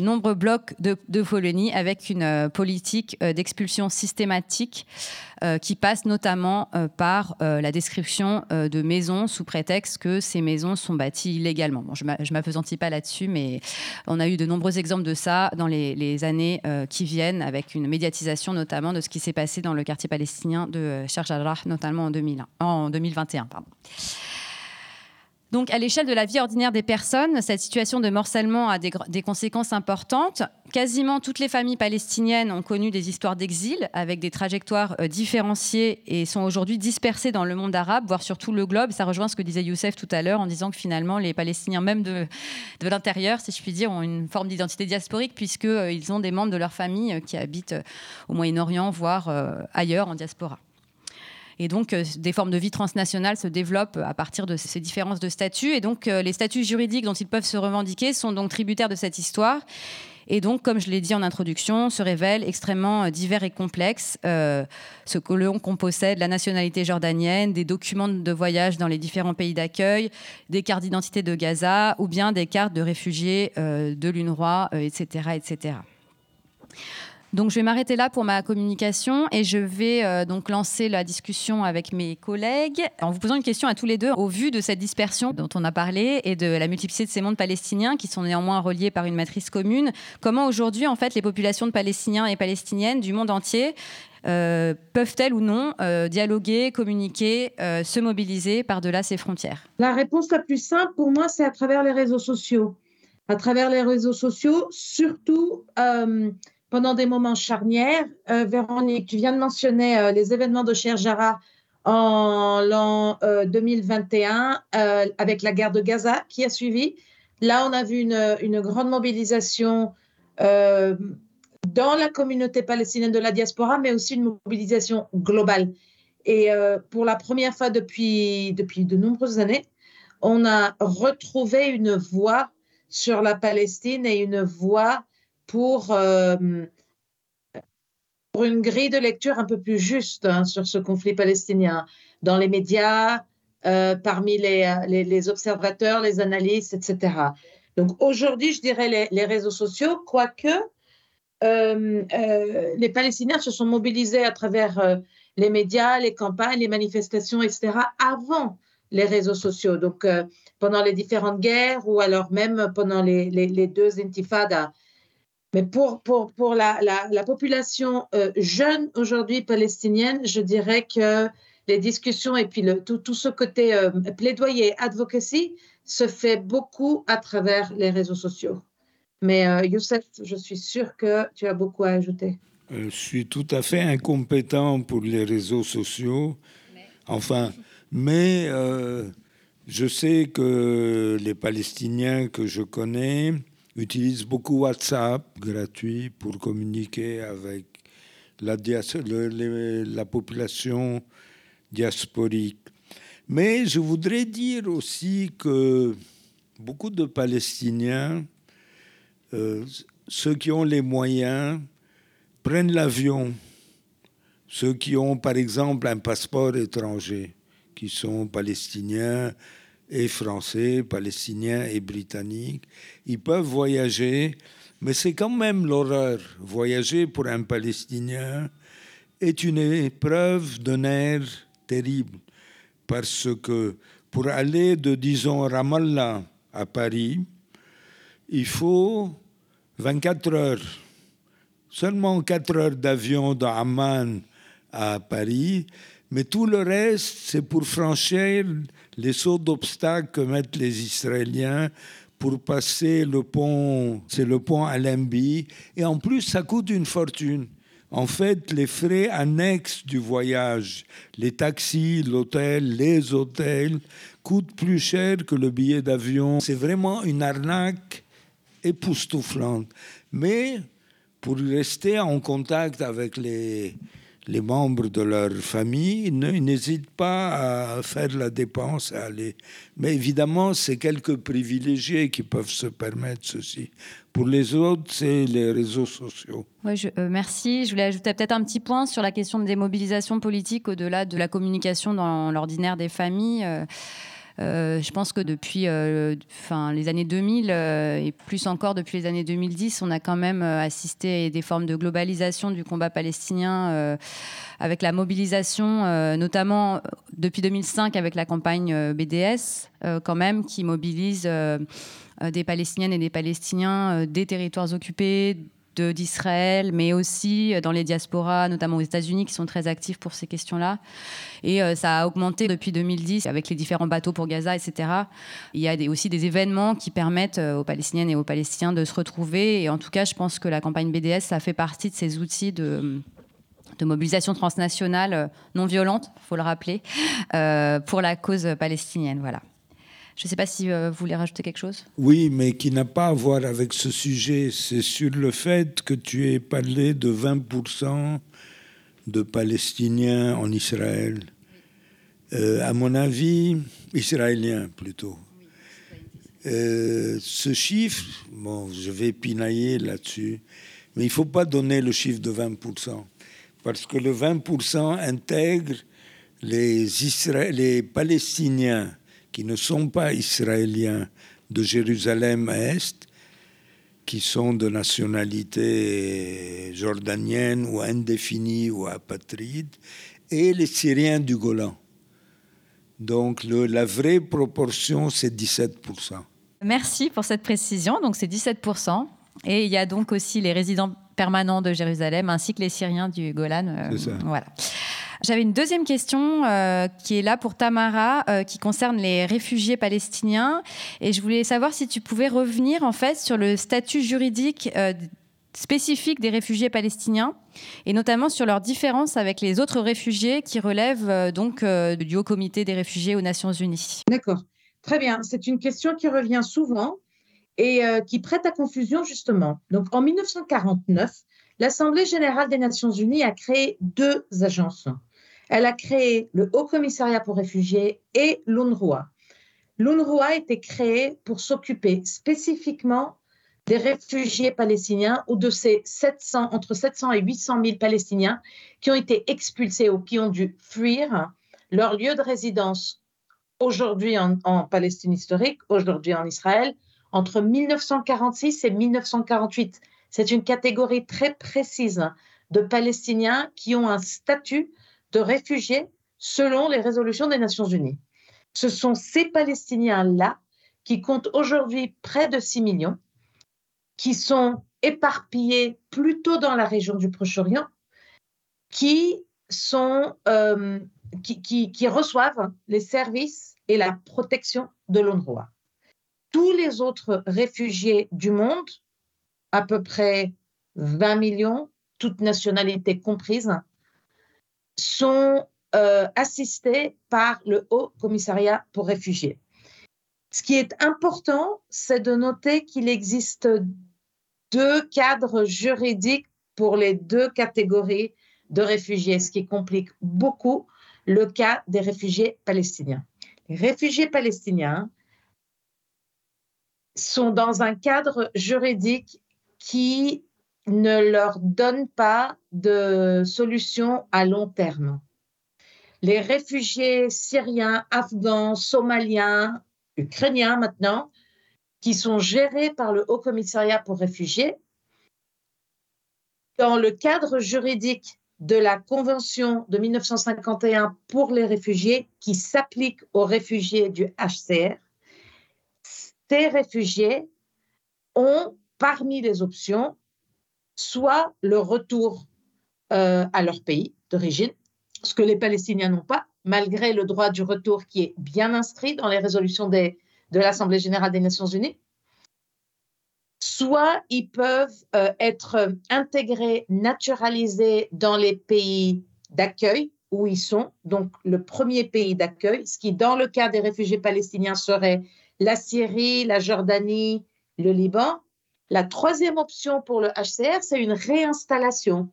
nombreux blocs de, de avec une politique d'expulsion systématique euh, qui passe notamment euh, par euh, la description de maisons sous prétexte que ces maisons sont bâties illégalement. je ne m'apesantis pas là-dessus, mais on a eu de nombreux exemples de ça dans les, années qui viennent, avec une médiatisation notamment de ce qui s'est passé dans le quartier palestinien de Sheikh notamment en, 2001, en 2021. Pardon. Donc, à l'échelle de la vie ordinaire des personnes, cette situation de morcellement a des, conséquences importantes. Quasiment toutes les familles palestiniennes ont connu des histoires d'exil avec des trajectoires euh, différenciées et sont aujourd'hui dispersées dans le monde arabe, voire sur tout le globe. Ça rejoint ce que disait Youssef tout à l'heure en disant que finalement, les Palestiniens, même de, l'intérieur, si je puis dire, ont une forme d'identité diasporique puisqu'ils euh, ont des membres de leur famille euh, qui habitent au Moyen-Orient, voire ailleurs en diaspora. Et donc, euh, des formes de vie transnationales se développent à partir de ces différences de statut. Et donc, euh, les statuts juridiques dont ils peuvent se revendiquer sont donc tributaires de cette histoire. Et donc, comme je l'ai dit en introduction, se révèlent extrêmement euh, divers et complexes. ce que l'on possède, la nationalité jordanienne, des documents de voyage dans les différents pays d'accueil, des cartes d'identité de Gaza ou bien des cartes de réfugiés de l'UNRWA, etc., etc. Donc je vais m'arrêter là pour ma communication et je vais euh, donc lancer la discussion avec mes collègues en vous posant une question à tous les deux au vu de cette dispersion dont on a parlé et de la multiplicité de ces mondes palestiniens qui sont néanmoins reliés par une matrice commune. Comment aujourd'hui en fait les populations de Palestiniens et Palestiniennes du monde entier euh, peuvent-elles ou non euh, dialoguer, communiquer, se mobiliser par-delà ces frontières? La réponse la plus simple pour moi, c'est à travers les réseaux sociaux. À travers les réseaux sociaux, surtout pendant des moments charnières. Euh, Véronique, tu viens de mentionner euh, les événements de Cher en l'an 2021 euh, avec la guerre de Gaza qui a suivi. Là, on a vu une, une grande mobilisation dans la communauté palestinienne de la diaspora, mais aussi une mobilisation globale. Et pour la première fois depuis, depuis de nombreuses années, on a retrouvé une voix sur la Palestine et une voix pour, euh, pour une grille de lecture un peu plus juste hein, sur ce conflit palestinien dans les médias, euh, parmi les, les, observateurs, les analystes, etc. Donc aujourd'hui, je dirais les, réseaux sociaux, quoique euh, les Palestiniens se sont mobilisés à travers les médias, les campagnes, les manifestations, etc., avant les réseaux sociaux. Donc, euh, pendant les différentes guerres ou alors même pendant les, les, deux intifadas. Mais pour, pour, pour la, la, population euh, jeune aujourd'hui palestinienne, je dirais que les discussions et puis le, tout, tout ce côté euh, plaidoyer, advocacy, se fait beaucoup à travers les réseaux sociaux. Mais Youssef, je suis sûre que tu as beaucoup à ajouter. je suis tout à fait incompétent pour les réseaux sociaux. Enfin, mais euh, je sais que les Palestiniens que je connais utilisent beaucoup WhatsApp gratuit pour communiquer avec la, la population diasporique. Mais je voudrais dire aussi que beaucoup de Palestiniens, euh, ceux qui ont les moyens, prennent l'avion. Ceux qui ont, par exemple, un passeport étranger qui sont palestiniens et français, palestiniens et britanniques. Ils peuvent voyager, mais c'est quand même l'horreur. Voyager pour un Palestinien est une épreuve de nerf terrible, parce que pour aller de, disons, Ramallah à Paris, il faut 24 heures. Seulement 4 heures d'avion d'Amman à Paris, mais tout le reste, c'est pour franchir les sauts d'obstacles que mettent les Israéliens pour passer le pont, c'est le pont Alembi, et en plus ça coûte une fortune. En fait, les frais annexes du voyage, les taxis, l'hôtel, les hôtels, coûtent plus cher que le billet d'avion. C'est vraiment une arnaque époustouflante. Mais pour rester en contact avec les, les membres de leur famille n'hésitent pas à faire la dépense, à aller. Mais évidemment, c'est quelques privilégiés qui peuvent se permettre ceci. Pour les autres, c'est les réseaux sociaux. Euh, merci. Je voulais ajouter peut-être un petit point sur la question de démobilisation politique au-delà de la communication dans l'ordinaire des familles. Euh, je pense que depuis euh, les années 2000 euh, et plus encore depuis les années 2010, on a quand même assisté à des formes de globalisation du combat palestinien avec la mobilisation, notamment depuis 2005 avec la campagne BDS, qui mobilise des Palestiniennes et des Palestiniens des territoires occupés, d'Israël, mais aussi dans les diasporas, notamment aux États-Unis, qui sont très actifs pour ces questions-là. Et euh, ça a augmenté depuis 2010 avec les différents bateaux pour Gaza, etc. Il y a aussi des événements qui permettent euh, aux Palestiniennes et aux Palestiniens de se retrouver. Et en tout cas, je pense que la campagne BDS, ça fait partie de ces outils de mobilisation transnationale euh, non violente, faut le rappeler, pour la cause palestinienne. Voilà. Je ne sais pas si euh, vous voulez rajouter quelque chose. Oui, mais qui n'a pas à voir avec ce sujet. C'est sur le fait que tu aies parlé de 20% de Palestiniens en Israël. Euh, à mon avis, Israéliens plutôt. Euh, ce chiffre, bon, je vais pinailler là-dessus, mais il ne faut pas donner le chiffre de 20%, parce que le 20% intègre les Palestiniens qui ne sont pas israéliens de Jérusalem-Est, qui sont de nationalité jordanienne ou indéfinie ou apatride, et les Syriens du Golan. Donc la vraie proportion, c'est 17%. Merci pour cette précision. Donc c'est 17%. Et il y a donc aussi les résidents permanents de Jérusalem ainsi que les Syriens du Golan. Euh, c'est ça. Voilà. J'avais une deuxième question euh, qui est là pour Tamara, euh, qui concerne les réfugiés palestiniens. Et je voulais savoir si tu pouvais revenir en fait sur le statut juridique euh, spécifique des réfugiés palestiniens et notamment sur leur différence avec les autres réfugiés qui relèvent donc du Haut Comité des réfugiés aux Nations Unies. D'accord, très bien. C'est une question qui revient souvent et qui prête à confusion justement. Donc en 1949, l'Assemblée générale des Nations unies a créé deux agences elle a créé le Haut Commissariat pour réfugiés et l'UNRWA. L'UNRWA a été créé pour s'occuper spécifiquement des réfugiés palestiniens ou de ces 700, entre 700 et 800 000 Palestiniens qui ont été expulsés ou qui ont dû fuir leur lieu de résidence aujourd'hui en, en Palestine historique, aujourd'hui en Israël, entre 1946 et 1948. C'est une catégorie très précise de Palestiniens qui ont un statut de réfugiés selon les résolutions des Nations Unies. Ce sont ces Palestiniens-là qui comptent aujourd'hui près de 6 millions, qui sont éparpillés plutôt dans la région du Proche-Orient, qui, sont, euh, qui, qui, qui reçoivent les services et la protection de l'UNRWA. Tous les autres réfugiés du monde, à peu près 20 millions, toutes nationalités comprises, sont euh, assistés par le Haut Commissariat pour réfugiés. Ce qui est important, c'est de noter qu'il existe deux cadres juridiques pour les deux catégories de réfugiés, ce qui complique beaucoup le cas des réfugiés palestiniens. Les réfugiés palestiniens sont dans un cadre juridique qui ne leur donne pas de solution à long terme. Les réfugiés syriens, afghans, somaliens, ukrainiens maintenant, qui sont gérés par le Haut Commissariat pour réfugiés, dans le cadre juridique de la Convention de 1951 pour les réfugiés qui s'applique aux réfugiés du HCR, ces réfugiés ont parmi les options soit le retour euh, à leur pays d'origine, ce que les Palestiniens n'ont pas, malgré le droit du retour qui est bien inscrit dans les résolutions de l'Assemblée générale des Nations unies. Soit ils peuvent euh, être intégrés, naturalisés dans les pays d'accueil où ils sont, donc le premier pays d'accueil, ce qui dans le cas des réfugiés palestiniens serait la Syrie, la Jordanie, le Liban. La troisième option pour le HCR, c'est une réinstallation.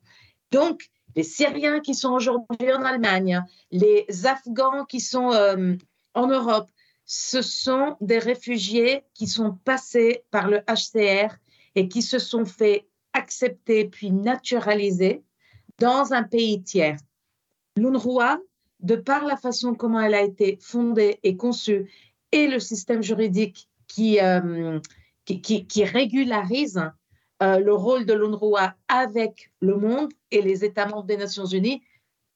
Donc, les Syriens qui sont aujourd'hui en Allemagne, les Afghans qui sont euh, en Europe, ce sont des réfugiés qui sont passés par le HCR et qui se sont fait accepter puis naturaliser dans un pays tiers. L'UNRWA, de par la façon comment elle a été fondée et conçue et le système juridique qui, euh, qui, régularise euh, le rôle de l'UNRWA avec le monde et les États membres des Nations Unies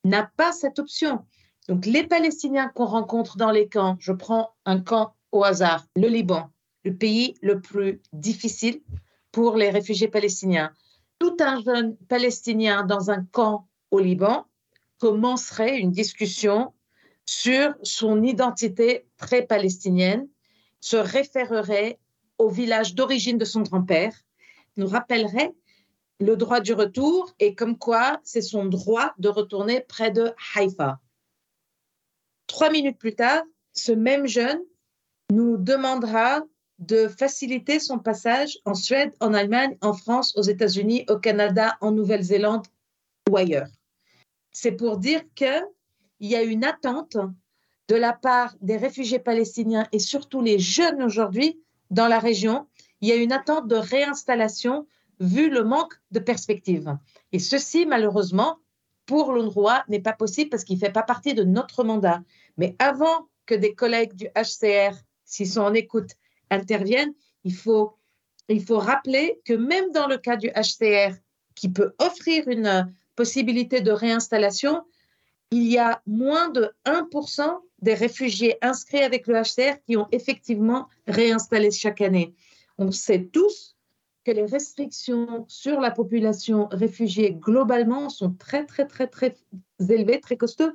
n'a pas cette option. Donc les Palestiniens qu'on rencontre dans les camps, je prends un camp au hasard, le Liban, le pays le plus difficile pour les réfugiés palestiniens. Tout un jeune Palestinien dans un camp au Liban commencerait une discussion sur son identité très palestinienne, se référerait au village d'origine de son grand-père, nous rappellerait le droit du retour et comme quoi c'est son droit de retourner près de Haïfa. Trois minutes plus tard, ce même jeune nous demandera de faciliter son passage en Suède, en Allemagne, en France, aux États-Unis, au Canada, en Nouvelle-Zélande ou ailleurs. C'est pour dire qu'il y a une attente de la part des réfugiés palestiniens et surtout les jeunes aujourd'hui dans la région il y a une attente de réinstallation vu le manque de perspective. Et ceci, malheureusement, pour l'UNRWA, n'est pas possible parce qu'il ne fait pas partie de notre mandat. Mais avant que des collègues du HCR, s'ils sont en écoute, interviennent, il faut, il faut rappeler que même dans le cas du HCR, qui peut offrir une possibilité de réinstallation, il y a moins de 1% des réfugiés inscrits avec le HCR qui ont effectivement réinstallé chaque année. On sait tous que les restrictions sur la population réfugiée globalement sont très, très, très, très élevées, très costauds,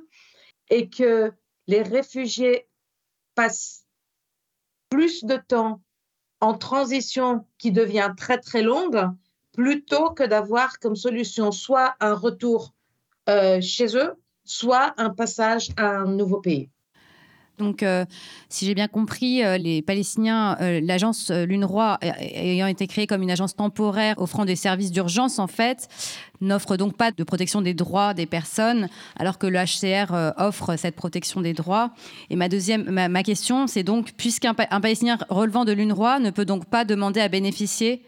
et que les réfugiés passent plus de temps en transition qui devient très, très longue, plutôt que d'avoir comme solution soit un retour euh, chez eux, soit un passage à un nouveau pays. Donc, euh, si j'ai bien compris, euh, les Palestiniens, euh, l'agence l'UNRWA, ayant été créée comme une agence temporaire offrant des services d'urgence, en fait, n'offre donc pas de protection des droits des personnes, alors que le HCR offre cette protection des droits. Et ma deuxième, ma, question, c'est donc, puisqu'un un Palestinien relevant de l'UNRWA ne peut donc pas demander à bénéficier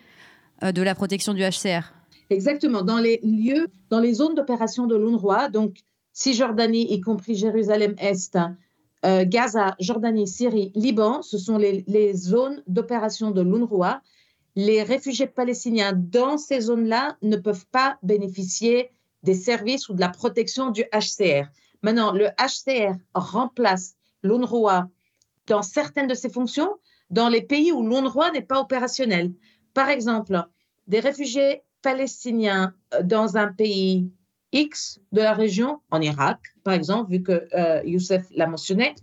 de la protection du HCR Exactement. Dans les lieux, dans les zones d'opération de l'UNRWA, donc Cisjordanie, y compris Jérusalem-Est, euh, Gaza, Jordanie, Syrie, Liban, ce sont les, zones d'opération de l'UNRWA. Les réfugiés palestiniens dans ces zones-là ne peuvent pas bénéficier des services ou de la protection du HCR. Maintenant, le HCR remplace l'UNRWA dans certaines de ses fonctions dans les pays où l'UNRWA n'est pas opérationnel. Par exemple, des réfugiés palestiniens euh, dans un pays X de la région, en Irak, par exemple, vu que euh, Youssef l'a mentionné.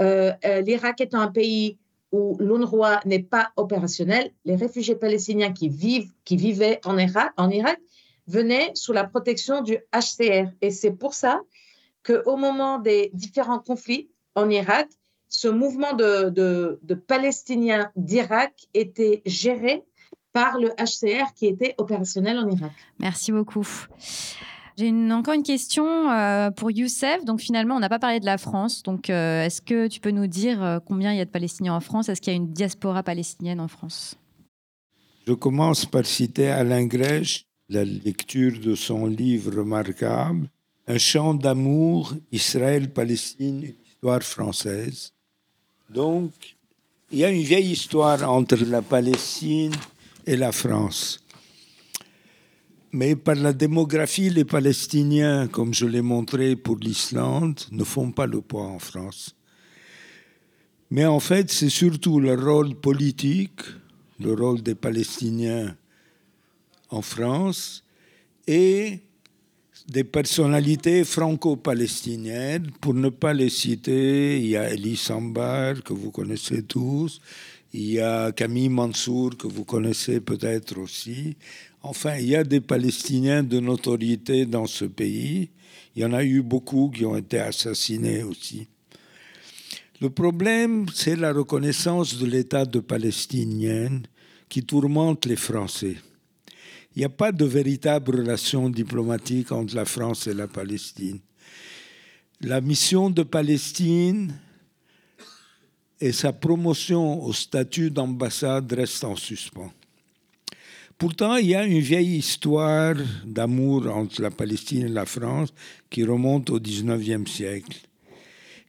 Euh, euh, L'Irak étant un pays où l'UNRWA n'est pas opérationnel, les réfugiés palestiniens qui, vivaient en Irak, en Irak venaient sous la protection du HCR. Et c'est pour ça qu'au moment des différents conflits en Irak, ce mouvement de Palestiniens d'Irak était géré par le HCR qui était opérationnel en Irak. Merci beaucoup. J'ai encore une question euh, pour Youssef. Donc finalement, on n'a pas parlé de la France. Donc euh, est-ce que tu peux nous dire euh, combien il y a de Palestiniens en France? Est-ce qu'il y a une diaspora palestinienne en France? Je commence par citer Alain Grèche, la lecture de son livre remarquable, Un chant d'amour, Israël-Palestine, une histoire française. Donc, il y a une vieille histoire entre la Palestine et la France. Mais par la démographie, les Palestiniens, comme je l'ai montré pour l'Islande, ne font pas le poids en France. Mais en fait, c'est surtout le rôle politique, le rôle des Palestiniens en France et des personnalités franco-palestiniennes. Pour ne pas les citer, il y a Elie Sambar, que vous connaissez tous, il y a Camille Mansour, que vous connaissez peut-être aussi, Enfin, il y a des Palestiniens de notoriété dans ce pays. Il y en a eu beaucoup qui ont été assassinés aussi. Le problème, c'est la reconnaissance de l'État de Palestinienne qui tourmente les Français. Il n'y a pas de véritable relation diplomatique entre la France et la Palestine. La mission de Palestine et sa promotion au statut d'ambassade restent en suspens. Pourtant, il y a une vieille histoire d'amour entre la Palestine et la France qui remonte au XIXe siècle.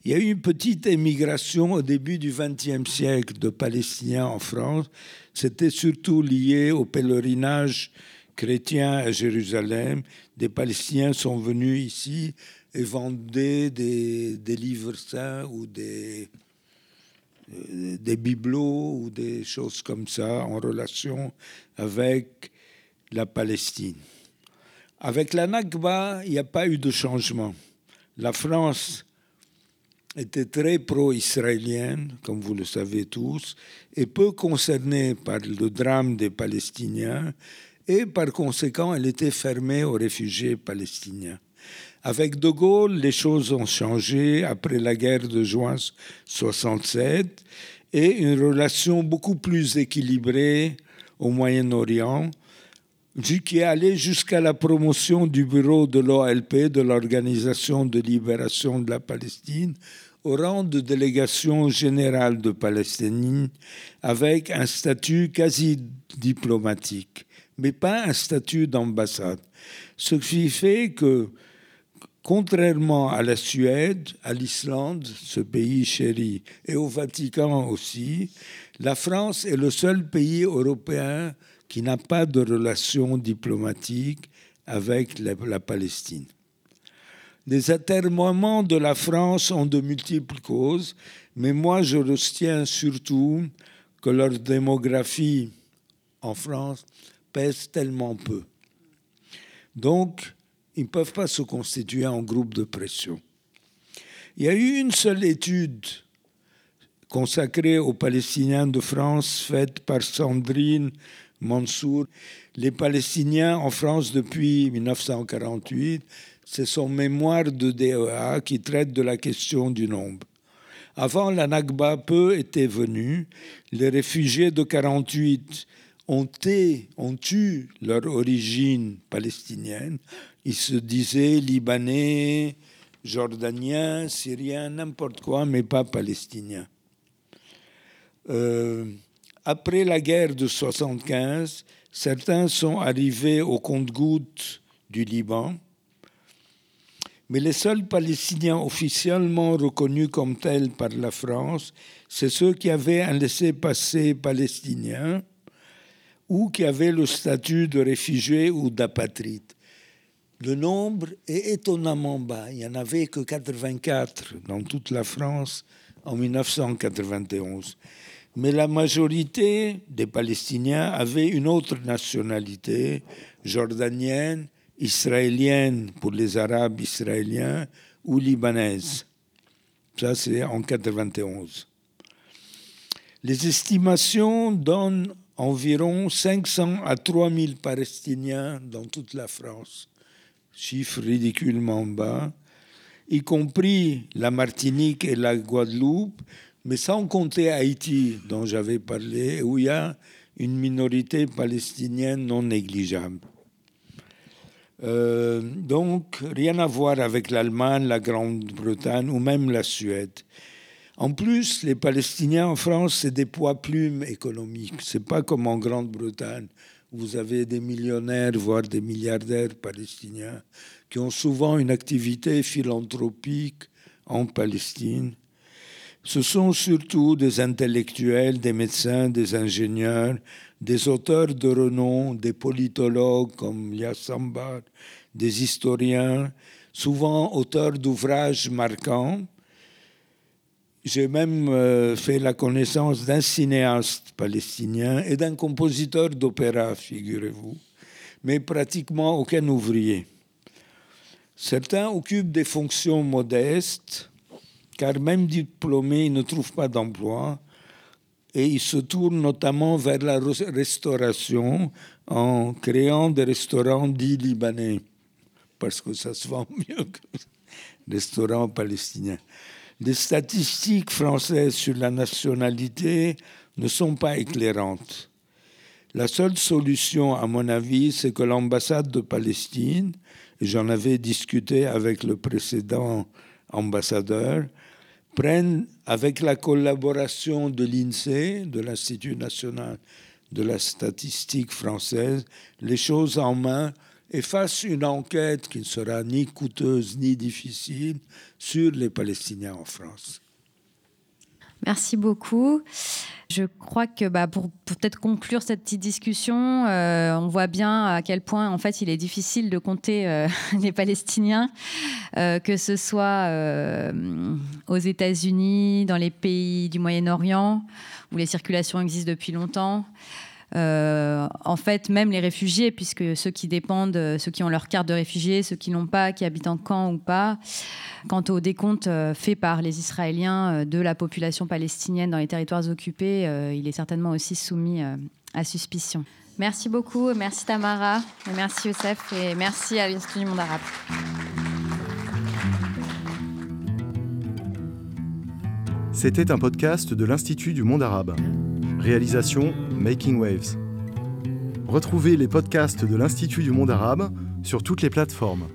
Il y a eu une petite émigration au début du XXe siècle de Palestiniens en France. C'était surtout lié au pèlerinage chrétien à Jérusalem. Des Palestiniens sont venus ici et vendaient des, des livres saints ou des, des bibelots ou des choses comme ça en relation avec la Palestine. Avec la Nakba, il n'y a pas eu de changement. La France était très pro-israélienne, comme vous le savez tous, et peu concernée par le drame des Palestiniens, et par conséquent, elle était fermée aux réfugiés palestiniens. Avec De Gaulle, les choses ont changé après la guerre de juin 67 et une relation beaucoup plus équilibrée au Moyen-Orient, qui est allée jusqu'à la promotion du bureau de l'OLP, de l'Organisation de libération de la Palestine, au rang de délégation générale de Palestine, avec un statut quasi diplomatique, mais pas un statut d'ambassade. Ce qui fait que Contrairement à la Suède, à l'Islande, ce pays chéri, et au Vatican aussi, la France est le seul pays européen qui n'a pas de relation diplomatique avec la, Palestine. Les atermoiements de la France ont de multiples causes, mais moi je retiens surtout que leur démographie en France pèse tellement peu. Donc, ils ne peuvent pas se constituer en groupe de pression. Il y a eu une seule étude consacrée aux Palestiniens de France faite par Sandrine Mansour. Les Palestiniens en France depuis 1948, c'est son mémoire de DEA qui traite de la question du nombre. Avant la Nakba, peu étaient venus. Les réfugiés de 48 ont, ont eu leur origine palestinienne. Ils se disaient libanais, jordaniens, syriens, n'importe quoi, mais pas palestiniens. Euh, après la guerre de 75, certains sont arrivés au compte-gouttes du Liban, mais les seuls Palestiniens officiellement reconnus comme tels par la France, c'est ceux qui avaient un laissez-passer palestinien ou qui avaient le statut de réfugiés ou d'apatrides. Le nombre est étonnamment bas. Il n'y en avait que 84 dans toute la France en 1991 mais la majorité des Palestiniens avaient une autre nationalité, jordanienne, israélienne pour les Arabes israéliens ou libanaise. Ça, c'est en 91. Les estimations donnent environ 500 à 3000 Palestiniens dans toute la France, chiffre ridiculement bas, y compris la Martinique et la Guadeloupe, mais sans compter Haïti, dont j'avais parlé, où il y a une minorité palestinienne non négligeable. Euh, donc, rien à voir avec l'Allemagne, la Grande-Bretagne ou même la Suède. En plus, les Palestiniens en France, c'est des poids plumes économiques. C'est pas comme en Grande-Bretagne, vous avez des millionnaires, voire des milliardaires palestiniens, qui ont souvent une activité philanthropique en Palestine ce sont surtout des intellectuels, des médecins, des ingénieurs, des auteurs de renom, des politologues comme Sambar, des historiens, souvent auteurs d'ouvrages marquants. J'ai même euh, fait la connaissance d'un cinéaste palestinien et d'un compositeur d'opéra, figurez-vous, mais pratiquement aucun ouvrier. Certains occupent des fonctions modestes, car même diplômés, ils ne trouvent pas d'emploi et ils se tournent notamment vers la restauration en créant des restaurants dits libanais, parce que ça se vend (laughs) mieux que restaurants palestiniens. Les statistiques françaises sur la nationalité ne sont pas éclairantes. La seule solution, à mon avis, c'est que l'ambassade de Palestine, et j'en avais discuté avec le précédent ambassadeur, prennent, avec la collaboration de l'INSEE, de l'Institut national de la statistique française, les choses en main et fassent une enquête qui ne sera ni coûteuse ni difficile sur les Palestiniens en France. Merci beaucoup. Je crois que bah, pour, peut-être conclure cette petite discussion, euh, on voit bien à quel point en fait il est difficile de compter euh, (laughs) les Palestiniens, euh, que ce soit aux États-Unis, dans les pays du Moyen-Orient, où les circulations existent depuis longtemps. Euh, en fait, même les réfugiés, puisque ceux qui dépendent, euh, ceux qui ont leur carte de réfugié, ceux qui n'ont pas, qui habitent en camp ou pas, quant au décompte euh, fait par les Israéliens de la population palestinienne dans les territoires occupés, il est certainement aussi soumis à suspicion. Merci beaucoup, merci Tamara, merci Youssef et merci à l'Institut du monde arabe. C'était un podcast de l'Institut du monde arabe. Réalisation Making Waves. Retrouvez les podcasts de l'Institut du monde arabe sur toutes les plateformes.